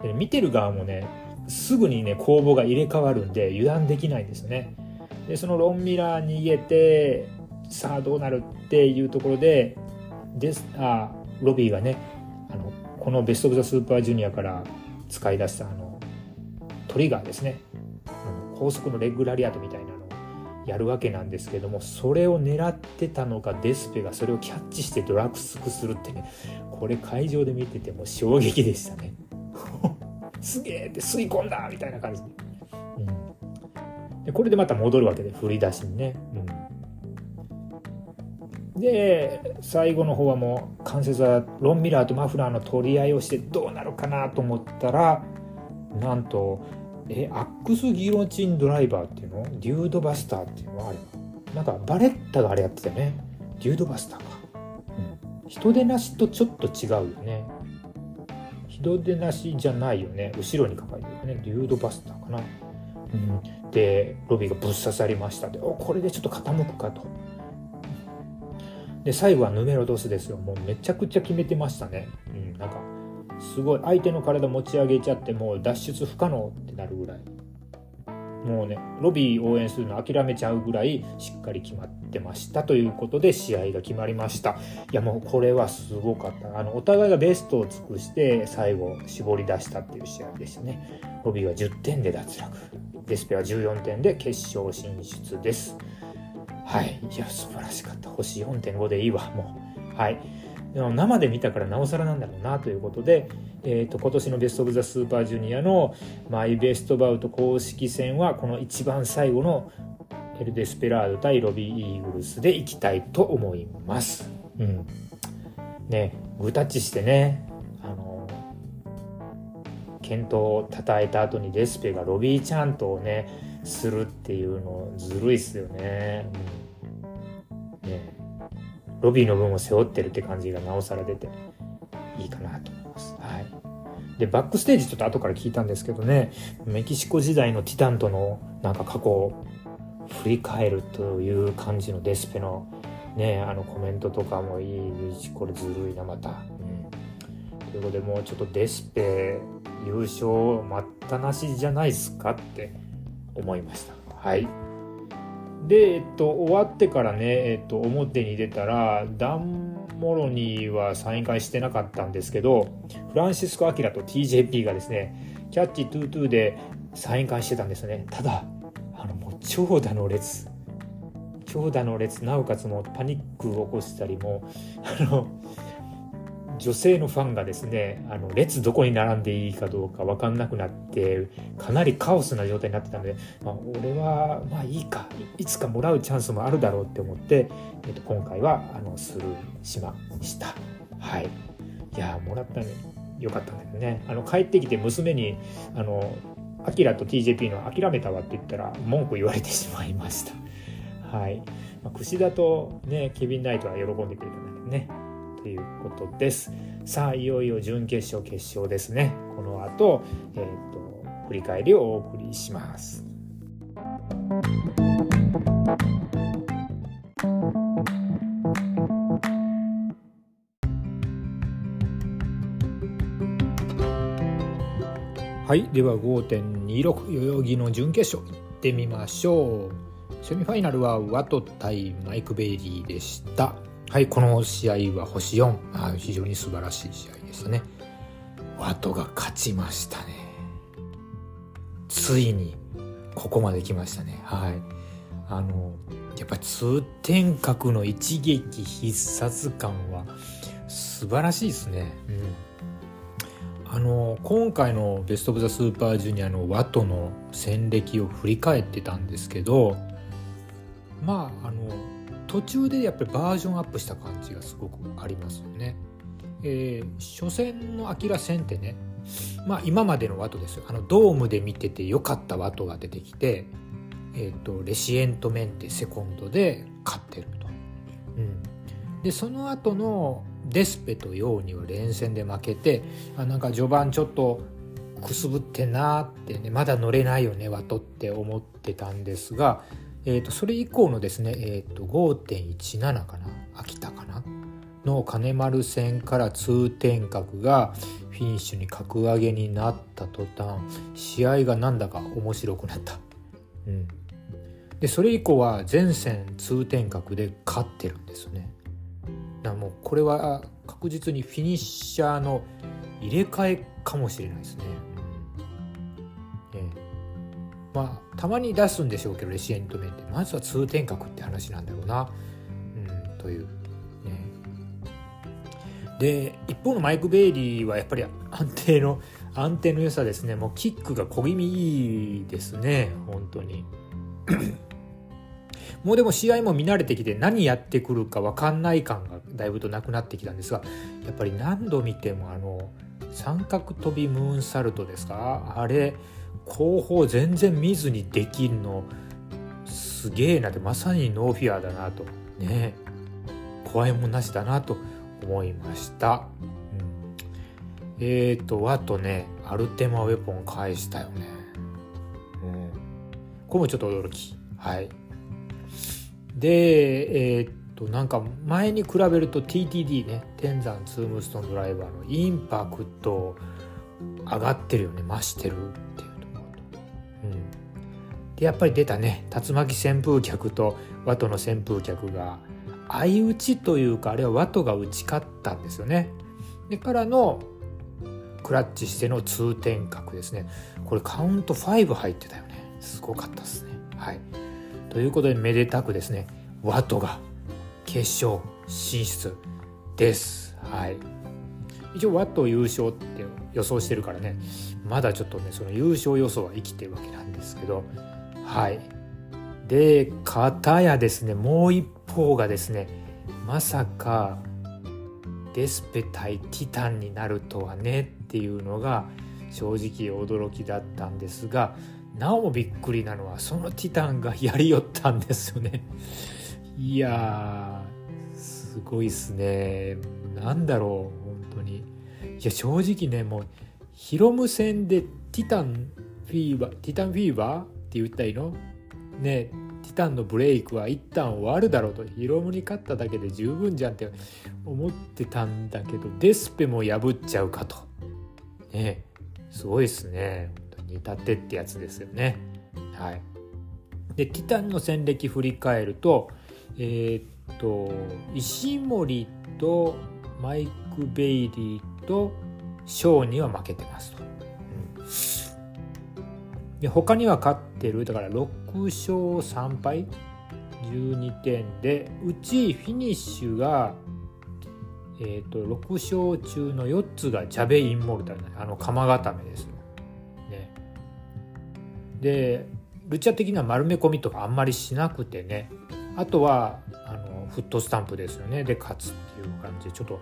うん、で見てる側もね、すぐにね攻防が入れ替わるんで油断できないんですよねでそのロンミラー逃げてさあどうなるっていうところでですあロビーがねこのベスト・オブ・ザ・スーパージュニアから使い出したあのトリガーですね。高速のレッグラリアートみたいなのをやるわけなんですけどもそれを狙ってたのかデスペがそれをキャッチしてドラッグスクするってね。これ会場で見てても衝撃でしたね。すげえって吸い込んだみたいな感じで,、うん、でこれでまた戻るわけで振り出しにね、うん、で最後の方はもう関節はロンミラーとマフラーの取り合いをしてどうなるかなと思ったらなんとえアックスギロチンドライバーっていうの？デュードバスターっていうのはあれなんかバレッタがあれやってたよね。デュードバスターか、うん、人手なしとちょっと違うよね。人手なしじゃないよね。後ろに書かれてるよね。デュードバスターかな、うん、でロビーがぶっ刺さりました。でおこれでちょっと傾くかと。で最後はヌメロドスですよ。もうめちゃくちゃ決めてましたね、うん、なんかすごい。相手の体持ち上げちゃってもう脱出不可能ってなるぐらい。もうねロビー応援するの諦めちゃうぐらいしっかり決まってましたということで試合が決まりました。いやもうこれはすごかった。あのお互いがベストを尽くして最後絞り出したっていう試合でしたね。ロビーは10点で脱落。デスペは14点で決勝進出です。はい。いや素晴らしかった。星4.5でいいわもう。はい。生で見たからなおさらなんだろうなということで、えーと、今年のベスト・オブ・ザ・スーパージュニアのマイ・ベスト・バウト公式戦はこの一番最後のエル・デスペラード対ロビー・イーグルスでいきたいと思います。うん、ねグタッチしてねあの健闘をたたえた後にデスペがロビーチャントをねするっていうのずるいっすよね。うん、ねロビーの分を背負ってるって感じがなおさら出ていいかなと思います。はい。で、バックステージちょっと後から聞いたんですけどね、メキシコ時代のティタンとのなんか過去を振り返るという感じのデスペのね、あのコメントとかもいいし、これずるいな、また。うん。ということで、もうちょっとデスペ優勝待ったなしじゃないですかって思いました。はい。で、えっと、終わってからね、えっと、表に出たらダン・モロニーはサイン会してなかったんですけどフランシスコ・アキラと TJP がですねキャッチ・トゥートゥーでサイン会してたんですねただあのもう長蛇の列長蛇の列なおかつもうパニックを起こしたりもあの女性のファンがですねあの列どこに並んでいいかどうか分かんなくなってかなりカオスな状態になってたので、まあ、俺はまあいいかいつかもらうチャンスもあるだろうって思って、えっと、今回はあのスルーしました。はい。いやもらったねよかったんだけどね。あの帰ってきて娘にあのアキラと TJP の諦めたわって言ったら文句言われてしまいました。はい、まあ、串田とねケビン・ナイトは喜んでくれたんだけどね。ということです。さあいよいよ準決勝決勝ですね。この後、えーと、振り返りをお送りします。はい、では5.26代々木の準決勝いってみましょう。セミファイナルはワト対マイク・ベイリーでした。はい、この試合は星4。あ非常に素晴らしい試合でしたね。ワトが勝ちましたね。ついに、ここまで来ましたね。はい。あの、やっぱり通天閣の一撃必殺感は素晴らしいですね。うん。あの、今回のベスト・オブ・ザ・スーパージュニアのワトの戦歴を振り返ってたんですけど、まあ、あの、途中でやっぱりバージョンアップした感じがすごくありますよね。えー、初戦のアキラ戦ってねまあ今までのワトですよあのドームで見ててよかったワトが出てきて、えーと、レシエントメンテセコンドで勝ってると。うん、でその後のデスペとヨウには連戦で負けてあなんか序盤ちょっとくすぶってなってねまだ乗れないよねワトって思ってたんですがえーと、それ以降のですね、えーと、5.17かな秋田かなの金丸戦から通天閣がフィニッシュに格上げになった途端試合がなんだか面白くなった。うん、でそれ以降は全戦通天閣で勝ってるんですよね。だもうこれは確実にフィニッシャーの入れ替えかもしれないですね。えー、まあたまに出すんでしょうけどレシエント面って。まずは通天閣って話なんだろうな、うん、というね。で一方のマイク・ベイリーはやっぱり安定の安定の良さですね。もうキックが小気味いいですね。本当に。もうでも試合も見慣れてきて何やってくるか分かんない感がだいぶとなくなってきたんですがやっぱり何度見てもあの三角飛びムーンサルトですか？あれ後方全然見ずにできるのすげえなってまさにノーフィアだなと。ね。怖いもんなしだなと思いました、うん、えーとあとねアルテマウェポン返したよね、うん、これもちょっと驚き。はい。でえー、っとなんか前に比べると TTD ね天山ツームストンドライバーのインパクト上がってるよね増してるって、でやっぱり出たね。竜巻旋風脚とワトの旋風脚が相打ちというかあれはワトが打ち勝ったんですよね。でからのクラッチしての通天閣ですね。これカウント5入ってたよね。すごかったですね。はい。ということでめでたくですね。ワトが決勝進出です。はい。一応ワト優勝って予想してるからね。まだちょっとねその優勝予想は生きてるわけなんですけどはい。で片やですねもう一方がですねまさかデスペ対ティタンになるとはねっていうのが正直驚きだったんですがなおびっくりなのはそのティタンがやりよったんですよね。いやすごいっすね。なんだろう本当に。いや正直ねもうヒロム戦でティタンフィーバーティタンフィーバーって言ったらいの？ねティタンのブレイクは一旦終わるだろうと。ヒロムに勝っただけで十分じゃんって思ってたんだけどデスペも破っちゃうかと。ねすごいっすね。煮立てってやつですよね。はい、でティタンの戦歴振り返るとえー、っと石森とマイク・ベイリーとショーには負けてますと。うん、で他には勝ってるだから6勝3敗？12点。でうちフィニッシュが、えーと、と6勝中の4つがジャベ・インモルタルあの釜固めです。でルチャ的な丸め込みとかあんまりしなくてね。あとはあのフットスタンプですよね。で勝つっていう感じでちょっと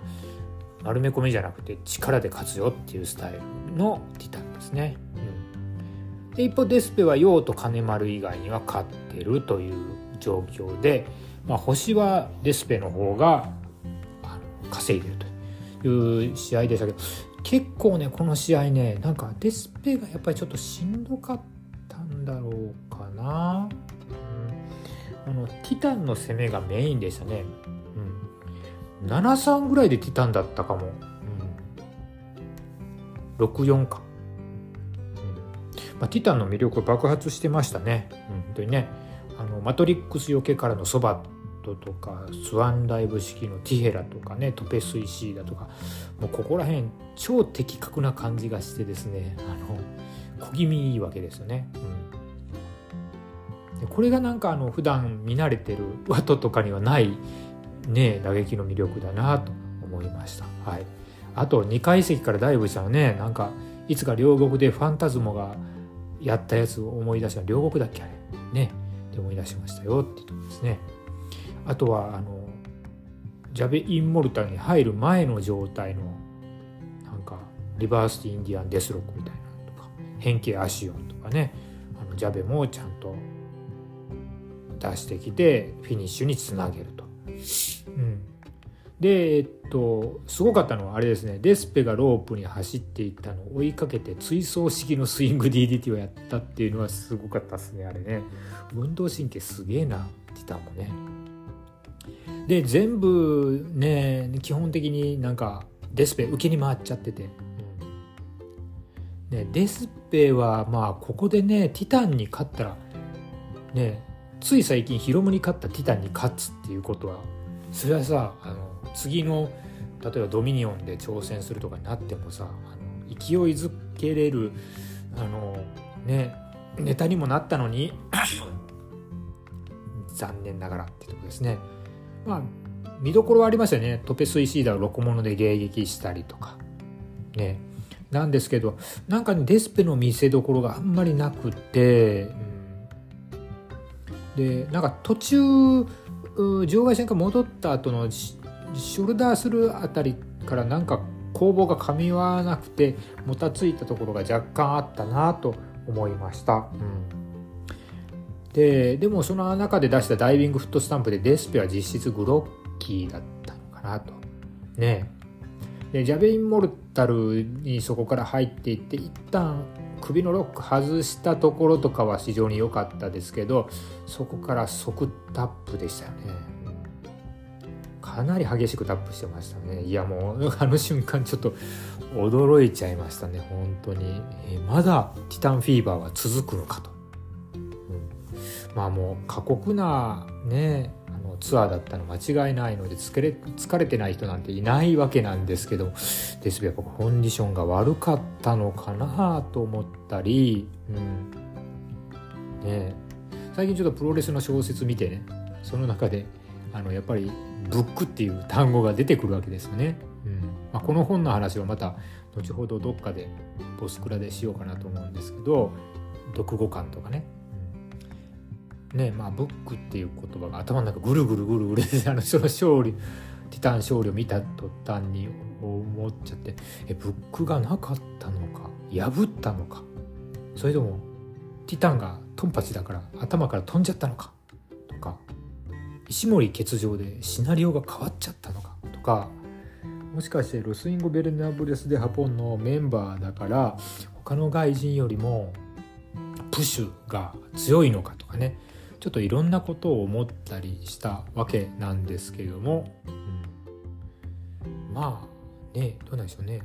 丸め込みじゃなくて力で勝つよっていうスタイルのティタンですね。で一方デスペは陽と金丸以外には勝ってるという状況で、まあ、星はデスペの方が稼いでるという試合でしたけど結構ねこの試合ねなんかデスペがやっぱりちょっとしんどかったんだろうかな、うん、あのティタンの攻めがメインでしたね、うん、73ぐらいでティタンだったかも、うん、64か、まあ、ティタンの魅力爆発してましたね、うん、本当にねあのマトリックスよけからのそばトとかスワンライブ式のティヘラとかねトペスイシーダとかもうここら辺超的確な感じがしてですねあの小気味いいわけですよね。うん、でこれがなんかあの普段見慣れてるワトとかにはないね打撃の魅力だなと思いました。はい、あと2階席からダイブしたのねなんかいつか両国でファンタズモがやったやつを思い出した両国だっけあれねって思い出しましたよってとこですね。あとはあのジャベ・インモルタルに入る前の状態のなんかリバース・インディアン・デスロックみたいなとか変形アシオンとかねあのジャベもちゃんと出してきてフィニッシュにつなげると。うんで、えっと、すごかったのはあれですね、デスペがロープに走っていったのを追いかけて追走式のスイング DDT をやったっていうのはすごかったですね、あれね。運動神経すげえな、ティタンもね。で全部ね基本的になんかデスペ受けに回っちゃってて、ね、デスペはまあここでねティタンに勝ったらねつい最近ヒロムに勝ったティタンに勝つっていうことはそれはさあの次の例えばドミニオンで挑戦するとかになってもさあの勢いづけれるあのねネタにもなったのに 残念ながらってとこですね。まあ見どころはありますよね。トペスイシーダーをロコモノで迎撃したりとか。ね。なんですけどなんかねデスペの見せどころがあんまりなくて、うん、でなんか途中場外戦から戻った後のショルダーするあたりからなんか攻防が噛み合わなくてもたついたところが若干あったなと思いました。うんででもその中で出したダイビングフットスタンプでデスペは実質グロッキーだったのかなと。ねでジャベインモルタルにそこから入っていって一旦首のロック外したところとかは非常に良かったですけどそこから即タップでしたよねかなり激しくタップしてましたね。いやもうあの瞬間ちょっと驚いちゃいましたね。本当に、えまだティタンフィーバーは続くのかと、うん、まあもう過酷なねあのツアーだったの間違いないので疲れ疲れてない人なんていないわけなんですけどですけどやっぱコンディションが悪かったのかなと思ったり、うん。ね、最近ちょっとプロレスの小説見てねその中であのやっぱりブックっていう単語が出てくるわけですよね。うん。まあ、この本の話はまた後ほどどっかでボスクラでしようかなと思うんですけど読後感とかね。ねまあブックっていう言葉が頭の中ぐるぐるぐるぐるであのその勝利ティタン勝利を見た途端に思っちゃってえブックがなかったのか破ったのかそれともティタンがトンパチだから頭から飛んじゃったのか石森欠場でシナリオが変わっちゃったのかとかもしかしてロスインゴ・ベルナブレス・デ・ハポンのメンバーだから他の外人よりもプッシュが強いのかとかね。ちょっといろんなことを思ったりしたわけなんですけれども、うん、まあねどうなんでしょうね。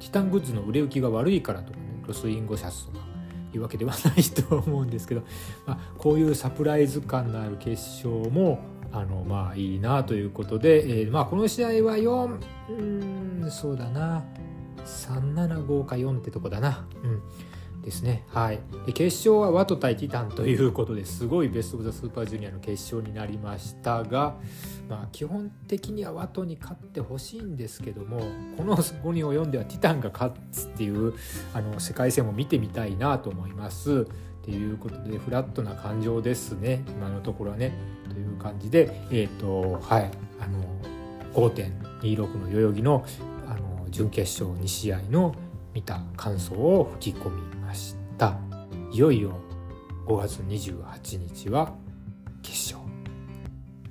ティタングッズの売れ行きが悪いからとかね。ロスインゴシャツとか。いうわけではないと思うんですけど、まあ、こういうサプライズ感のある決勝もあのまあいいなということで、えー、まあこの試合は4うんそうだな。375か4ってとこだな。うん。ですね。はい。で決勝はワト対ティタンということですごいベスト・オブ・ザ・スーパージュニアの決勝になりましたが、まあ、基本的にはワトに勝ってほしいんですけどもこの5人を読んではティタンが勝つっていうあの世界戦も見てみたいなと思います。っていうことでフラットな感情ですね今のところはね。という感じでえ、ー、とはいあの5.26の代々木のあの準決勝2試合の見た感想を吹き込みましたいよいよ5月28日は決勝。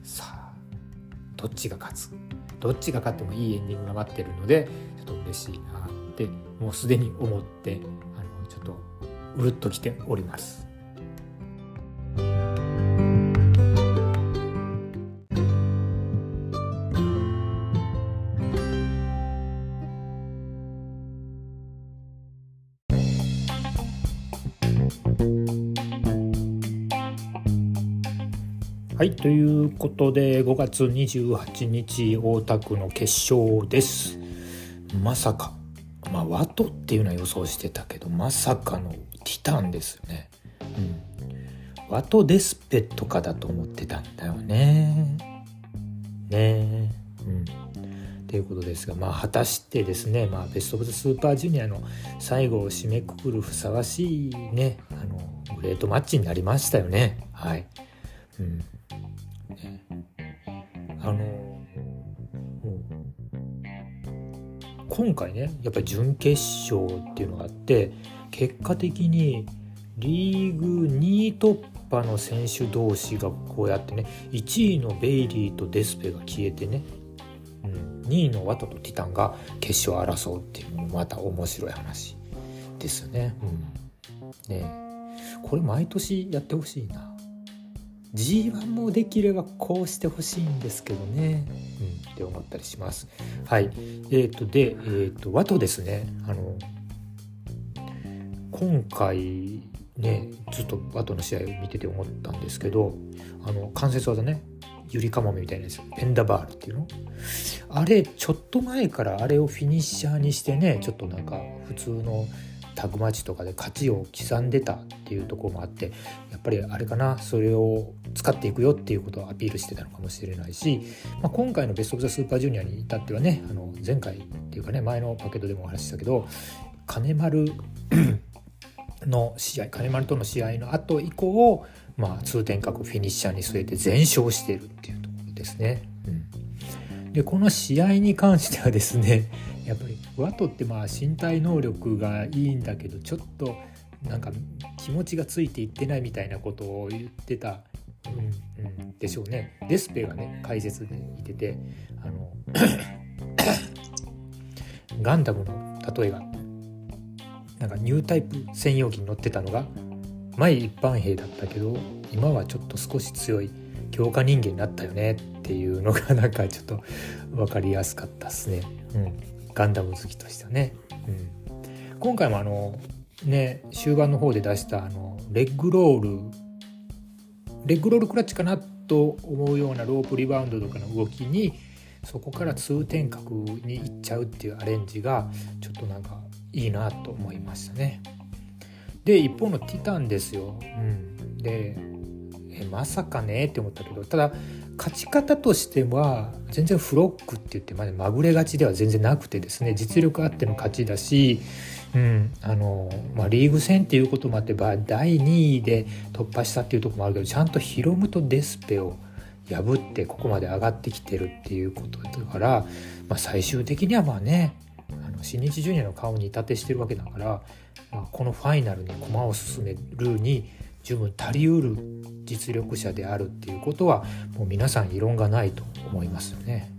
さあどっちが勝つ？どっちが勝ってもいいエンディングが待ってるのでちょっと嬉しいなってもうすでに思ってあのちょっとうるっときております。はいということで5月28日大田区の決勝です。まさかまあワトっていうのは予想してたけどまさかのティタンですよね。うん。ワトデスペとかだと思ってたんだよね。ね。うん。ということですが、まあ、果たしてですね、まあ、ベスト・オブ・ザ・スーパージュニアの最後を締めくくるふさわしいねあのグレートマッチになりましたよね。はい、うんあの今回ねやっぱり準決勝っていうのがあって結果的にリーグ2位突破の選手同士がこうやってね1位のベイリーとデスペが消えてね、うん、2位のワトとティタンが決勝争うっていうのもまた面白い話ですよね。うん、ねこれ毎年やってほしいな。G1 もできればこうしてほしいんですけどね、うん、って思ったりします。はい。え、ー、と、で、えっ、ー、と、ワトですね、あの、今回ね、ずっとワトの試合を見てて思ったんですけど、あの、関節技ね、ゆりかもめみたいなやつ、ペンダバールっていうの。あれ、ちょっと前からあれをフィニッシャーにしてね、ちょっとなんか普通のタグマチとかで価値を刻んでたっていうところもあってやっぱりあれかなそれを使っていくよっていうことをアピールしてたのかもしれないし、まあ、今回のベスト・オブ・ザ・スーパージュニアに至ってはねあの前回っていうかね前のパケットでもお話ししたけど金丸 の試合金丸との試合の後以降まあ、通天閣フィニッシャーに据えて全勝しているっていうところですね。うん、でこの試合に関してはですねやっぱりワトってまあ身体能力がいいんだけどちょっとなんか気持ちがついていってないみたいなことを言ってた、うんうん、でしょうね。デスペがね解説でいててあの ガンダムの例えがなんかニュータイプ専用機に乗ってたのが前一般兵だったけど今はちょっと少し強い強化人間になったよねっていうのがなんかちょっと分かりやすかったっすね、うん、ガンダム好きとしてはね、うん、今回もあのね終盤の方で出したあのレッグロールレッグロールクラッチかなと思うようなロープリバウンドとかの動きにそこから通天閣に行っちゃうっていうアレンジがちょっとなんかいいなと思いましたね。で一方のティタンですよ。うん、でえまさかねって思ったけどただ勝ち方としては全然フロックって言ってまでまぐれ勝ちでは全然なくてですね実力あっての勝ちだし、うんあのまあ、リーグ戦っていうこともあって第2位で突破したっていうとこもあるけどちゃんとヒロムとデスペを破ってここまで上がってきてるっていうことだから、まあ、最終的にはまあねあの新日ジュニアの顔に立てしてるわけだからまあ、このファイナルに駒を進めるに十分足りうる実力者であるっていうことはもう皆さん異論がないと思いますよね。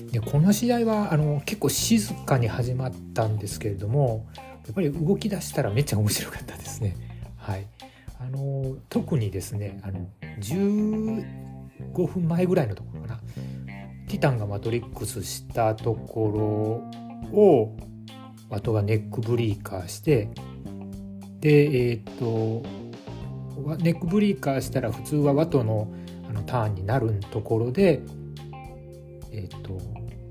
うん、でこの試合はあの結構静かに始まったんですけれどもやっぱり動き出したらめっちゃ面白かったですね。はい、あの特にですねあの15分前ぐらいのところかなティタンがマトリックスしたところをワトがネックブリーカーしてでえっ、とネックブリーカーしたら普通はワトのあのターンになるところでえっ、と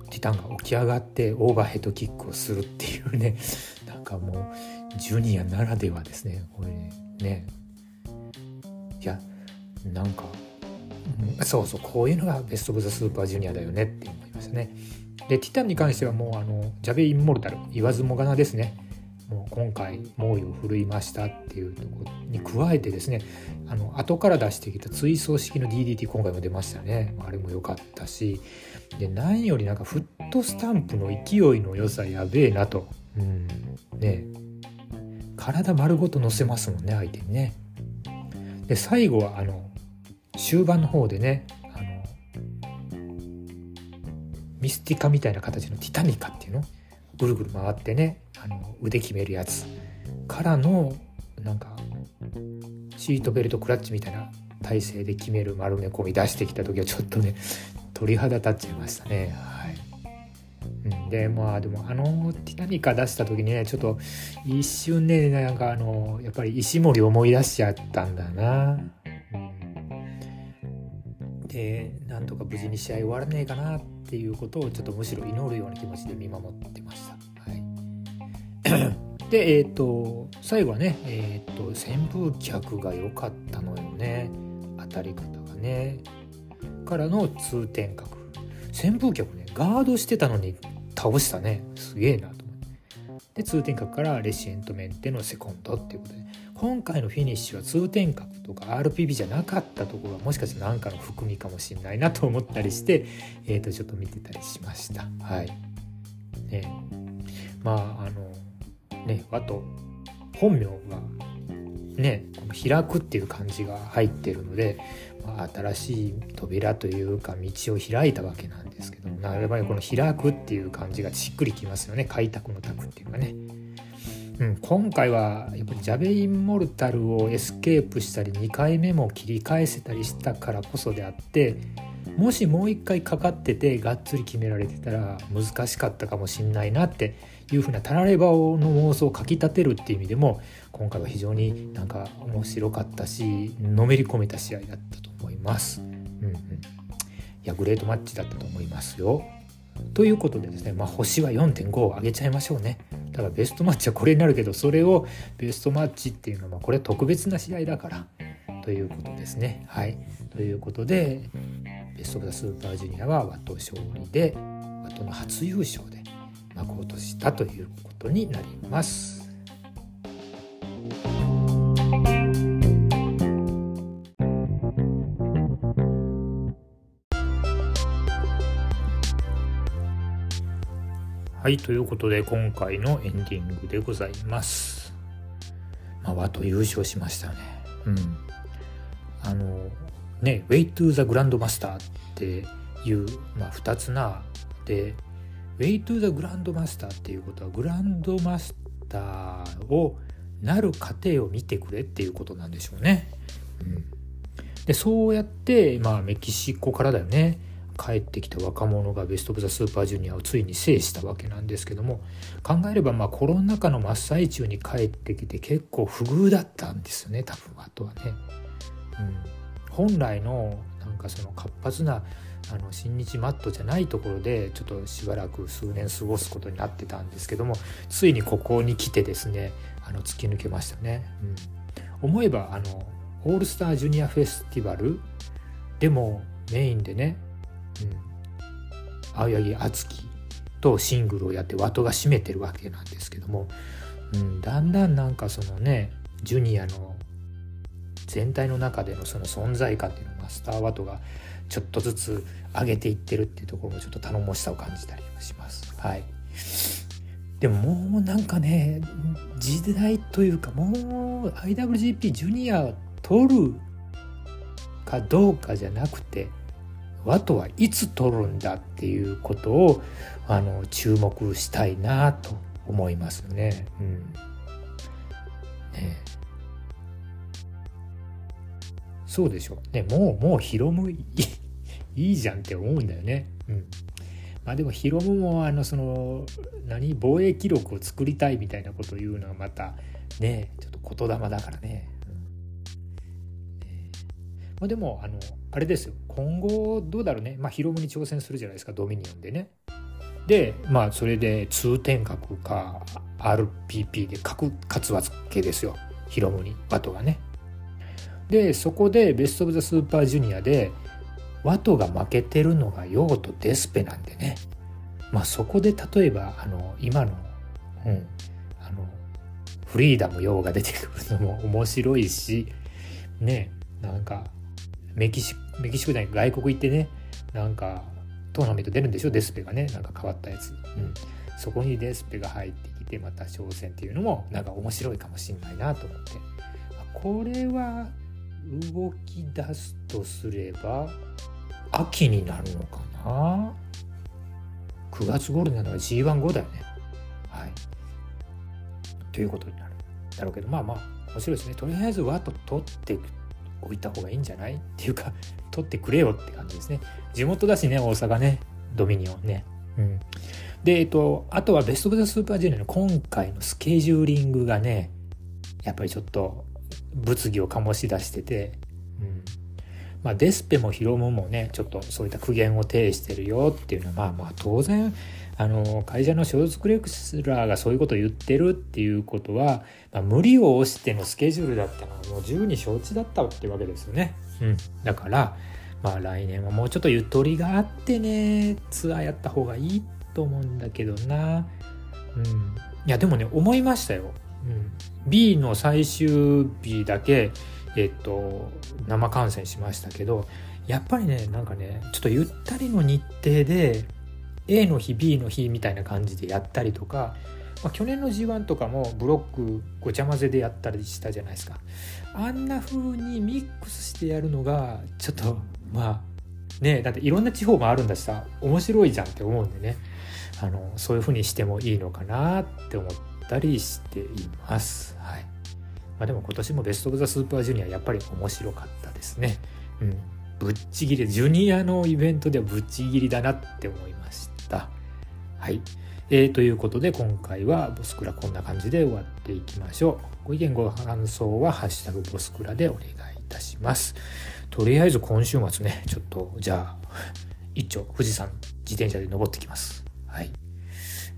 ティタンが起き上がってオーバーヘッドキックをするっていうね。なんかもうジュニアならではですね。これね。いやなんか、うん、そうそうこういうのがベスト・オブ・ザ・スーパージュニアだよねって思いましたね。でティタンに関してはもうあのジャベインモルタル言わずもがなですね。もう今回猛威を振るいましたっていうところに加えてですねあの後から出してきた追走式の DDT 今回も出ましたね。あれも良かったし。で何よりなんかフットスタンプの勢いの良さやべえなと、うん、ね。体丸ごと乗せますもんね相手にね。で最後はあの終盤の方でねミスティカみたいな形のティタニカっていうのぐるぐる回ってねあの腕決めるやつからのなんかシートベルトクラッチみたいな体勢で決める丸め込み出してきた時はちょっとね 鳥肌立っちゃいましたねはい。うん、でまあでもあのティタニカ出した時にねちょっと一瞬ねなんかあのやっぱり石森思い出しちゃったんだな。でなんとか無事に試合終わらねえかなっていうことをちょっとむしろ祈るような気持ちで見守ってました。はい、でえ、ー、と最後はねえっ、ー、と扇風客が良かったのよね。当たり方がね。からの通天閣。扇風客ねガードしてたのに倒したね。すげえなと思って。で通天閣からレシエントメンテのセコンドっていうことで。今回のフィニッシュは通天閣とか RPB じゃなかったところはもしかして何かの含みかもしれないなと思ったりして、えー、とちょっと見てたりしました。はいね、まああのねあと本名がねこの開くっていう感じが入ってるので、まあ、新しい扉というか道を開いたわけなんですけどやっぱりこの開くっていう感じがしっくりきますよね開拓の拓っていうかね。うん、今回はやっぱりジャベインモルタルをエスケープしたり2回目も切り返せたりしたからこそであってもしもう一回かかっててがっつり決められてたら難しかったかもしんないなっていうふうなたらればの妄想をかきたてるっていう意味でも今回は非常になんか面白かったしのめり込めた試合だったと思います。うんうん、いやグレートマッチだったと思いますよ。ということでですね、まあ、星は4.5を上げちゃいましょうね。ただベストマッチはこれになるけどそれをベストマッチっていうのはこれ特別な試合だからということですね。はいということでベスト・オブ・ザ・スーパージュニアはワト勝利でワトの初優勝で幕を落としたということになります。はい、ということで今回のエンディングでございます。まあ、ワト優勝しましたね。うん。あの、ね、Way to the Grandmaster っていう、まあ、2つな、で、Way to the Grandmaster っていうことは、グランドマスターをなる過程を見てくれっていうことなんでしょうね。うん。で、そうやって、まあ、メキシコからだよね。帰ってきた若者がベスト・オブ・ザ・スーパージュニアをついに制したわけなんですけども考えればまあコロナ禍の真っ最中に帰ってきて結構不遇だったんですよね多分あとはね。うん、本来のなんかその活発なあの新日マットじゃないところでちょっとしばらく数年過ごすことになってたんですけどもついにここに来てですねあの突き抜けましたね。うん、思えばあのオールスタージュニアフェスティバルでもメインでね、青柳敦樹とシングルをやってワトが占めてるわけなんですけども、うん、だんだんなんかそのねジュニアの全体の中でのその存在感っていうのをマスターワトがちょっとずつ上げていってるっていうところもちょっと頼もしさを感じたりします。はい。でももうなんかね時代というかもう IWGP ジュニア取るかどうかじゃなくて和とはいつ取るんだっていうことをあの注目したいなと思いますね。うん、ねそうでしょう。ね、もう、もうヒロムいいいじゃんって思うんだよね。うん。まあでもヒロムもあのその何？防衛記録を作りたいみたいなことを言うのはまたねちょっと言霊だからね。まあ、でもあのあれですよ。今後どうだろうね。まあヒロムに挑戦するじゃないですか。ドミニオンでね。でまあそれで通天閣か RPP で勝つわけですよ。ヒロムに。ワトがね。でそこでベスト・オブ・ザ・スーパージュニアでワトが負けてるのがヨーとデスペなんでね。まあそこで例えばあの今の、うん、あのフリーダムヨーが出てくるのも面白いしねなんかメキシメキシコじゃない外国行ってねなんかトーナメント出るんでしょデスペがねなんか変わったやつ、うん、そこにデスペが入ってきてまた挑戦っていうのもなんか面白いかもしんないなと思って。これは動き出すとすれば秋になるのかな？9月頃なのは G1 後だよね。はい。ということになる。だろうけどまあまあ面白いですね。とりあえずワッと取っていく置いた方がいいんじゃない？っていうか 取ってくれよって感じですね。地元だしね大阪ね。ドミニオンね。うん。でえっとあとはベスト・オブ・ザ・スーパージュニアの今回のスケジューリングがねやっぱりちょっと物議を醸し出してて、うん。まあ、デスペもヒロムもねちょっとそういった苦言を呈してるよっていうのはまあまあ当然あの会社の所属レクスラーがそういうことを言ってるっていうことは、まあ、無理を押してのスケジュールだったのはもう十分に承知だったってわけですよね。うん、だからまあ来年はもうちょっとゆとりがあってねツアーやった方がいいと思うんだけどな。うん、いやでもね思いましたよ。うん、B の最終日だけえっと生観戦しましたけどやっぱりねなんかねちょっとゆったりの日程で A の日 B の日みたいな感じでやったりとか、まあ、去年の G1 とかもブロックごちゃ混ぜでやったりしたじゃないですかあんな風にミックスしてやるのがちょっとまあねだっていろんな地方もあるんだしさ面白いじゃんって思うんでねあのそういう風にしてもいいのかなって思ったりしています。はいまあ、でも今年もベスト・オブ・ザ・スーパージュニアやっぱり面白かったですね。うん、ぶっちぎりジュニアのイベントではぶっちぎりだなって思いました。はい。えー、ということで今回はボスクラこんな感じで終わっていきましょう。ご意見ご感想はハッシュタグボスクラでお願いいたします。とりあえず今週末ね、ちょっとじゃあ一丁富士山自転車で登ってきます。はい。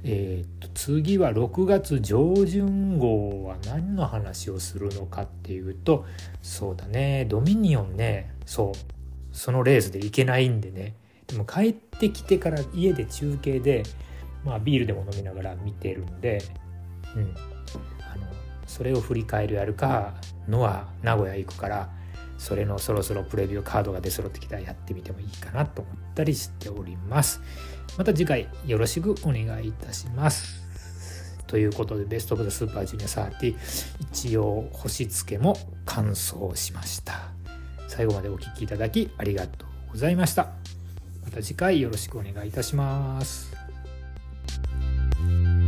えー、と次は6月上旬号は何の話をするのかっていうとそうだねドミニオンねそうそのレースで行けないんでねでも帰ってきてから家で中継で、まあ、ビールでも飲みながら見てるんで、うん、あのそれを振り返るやるかのは名古屋行くからそれのそろそろプレビューカードが出揃ってきたらやってみてもいいかなと思ったりしております。また次回よろしくお願いいたします。ということでベストオブザスーパージュニア30一応星付けも完走しました。最後までお聴きいただきありがとうございました。また次回よろしくお願いいたします。Thank you.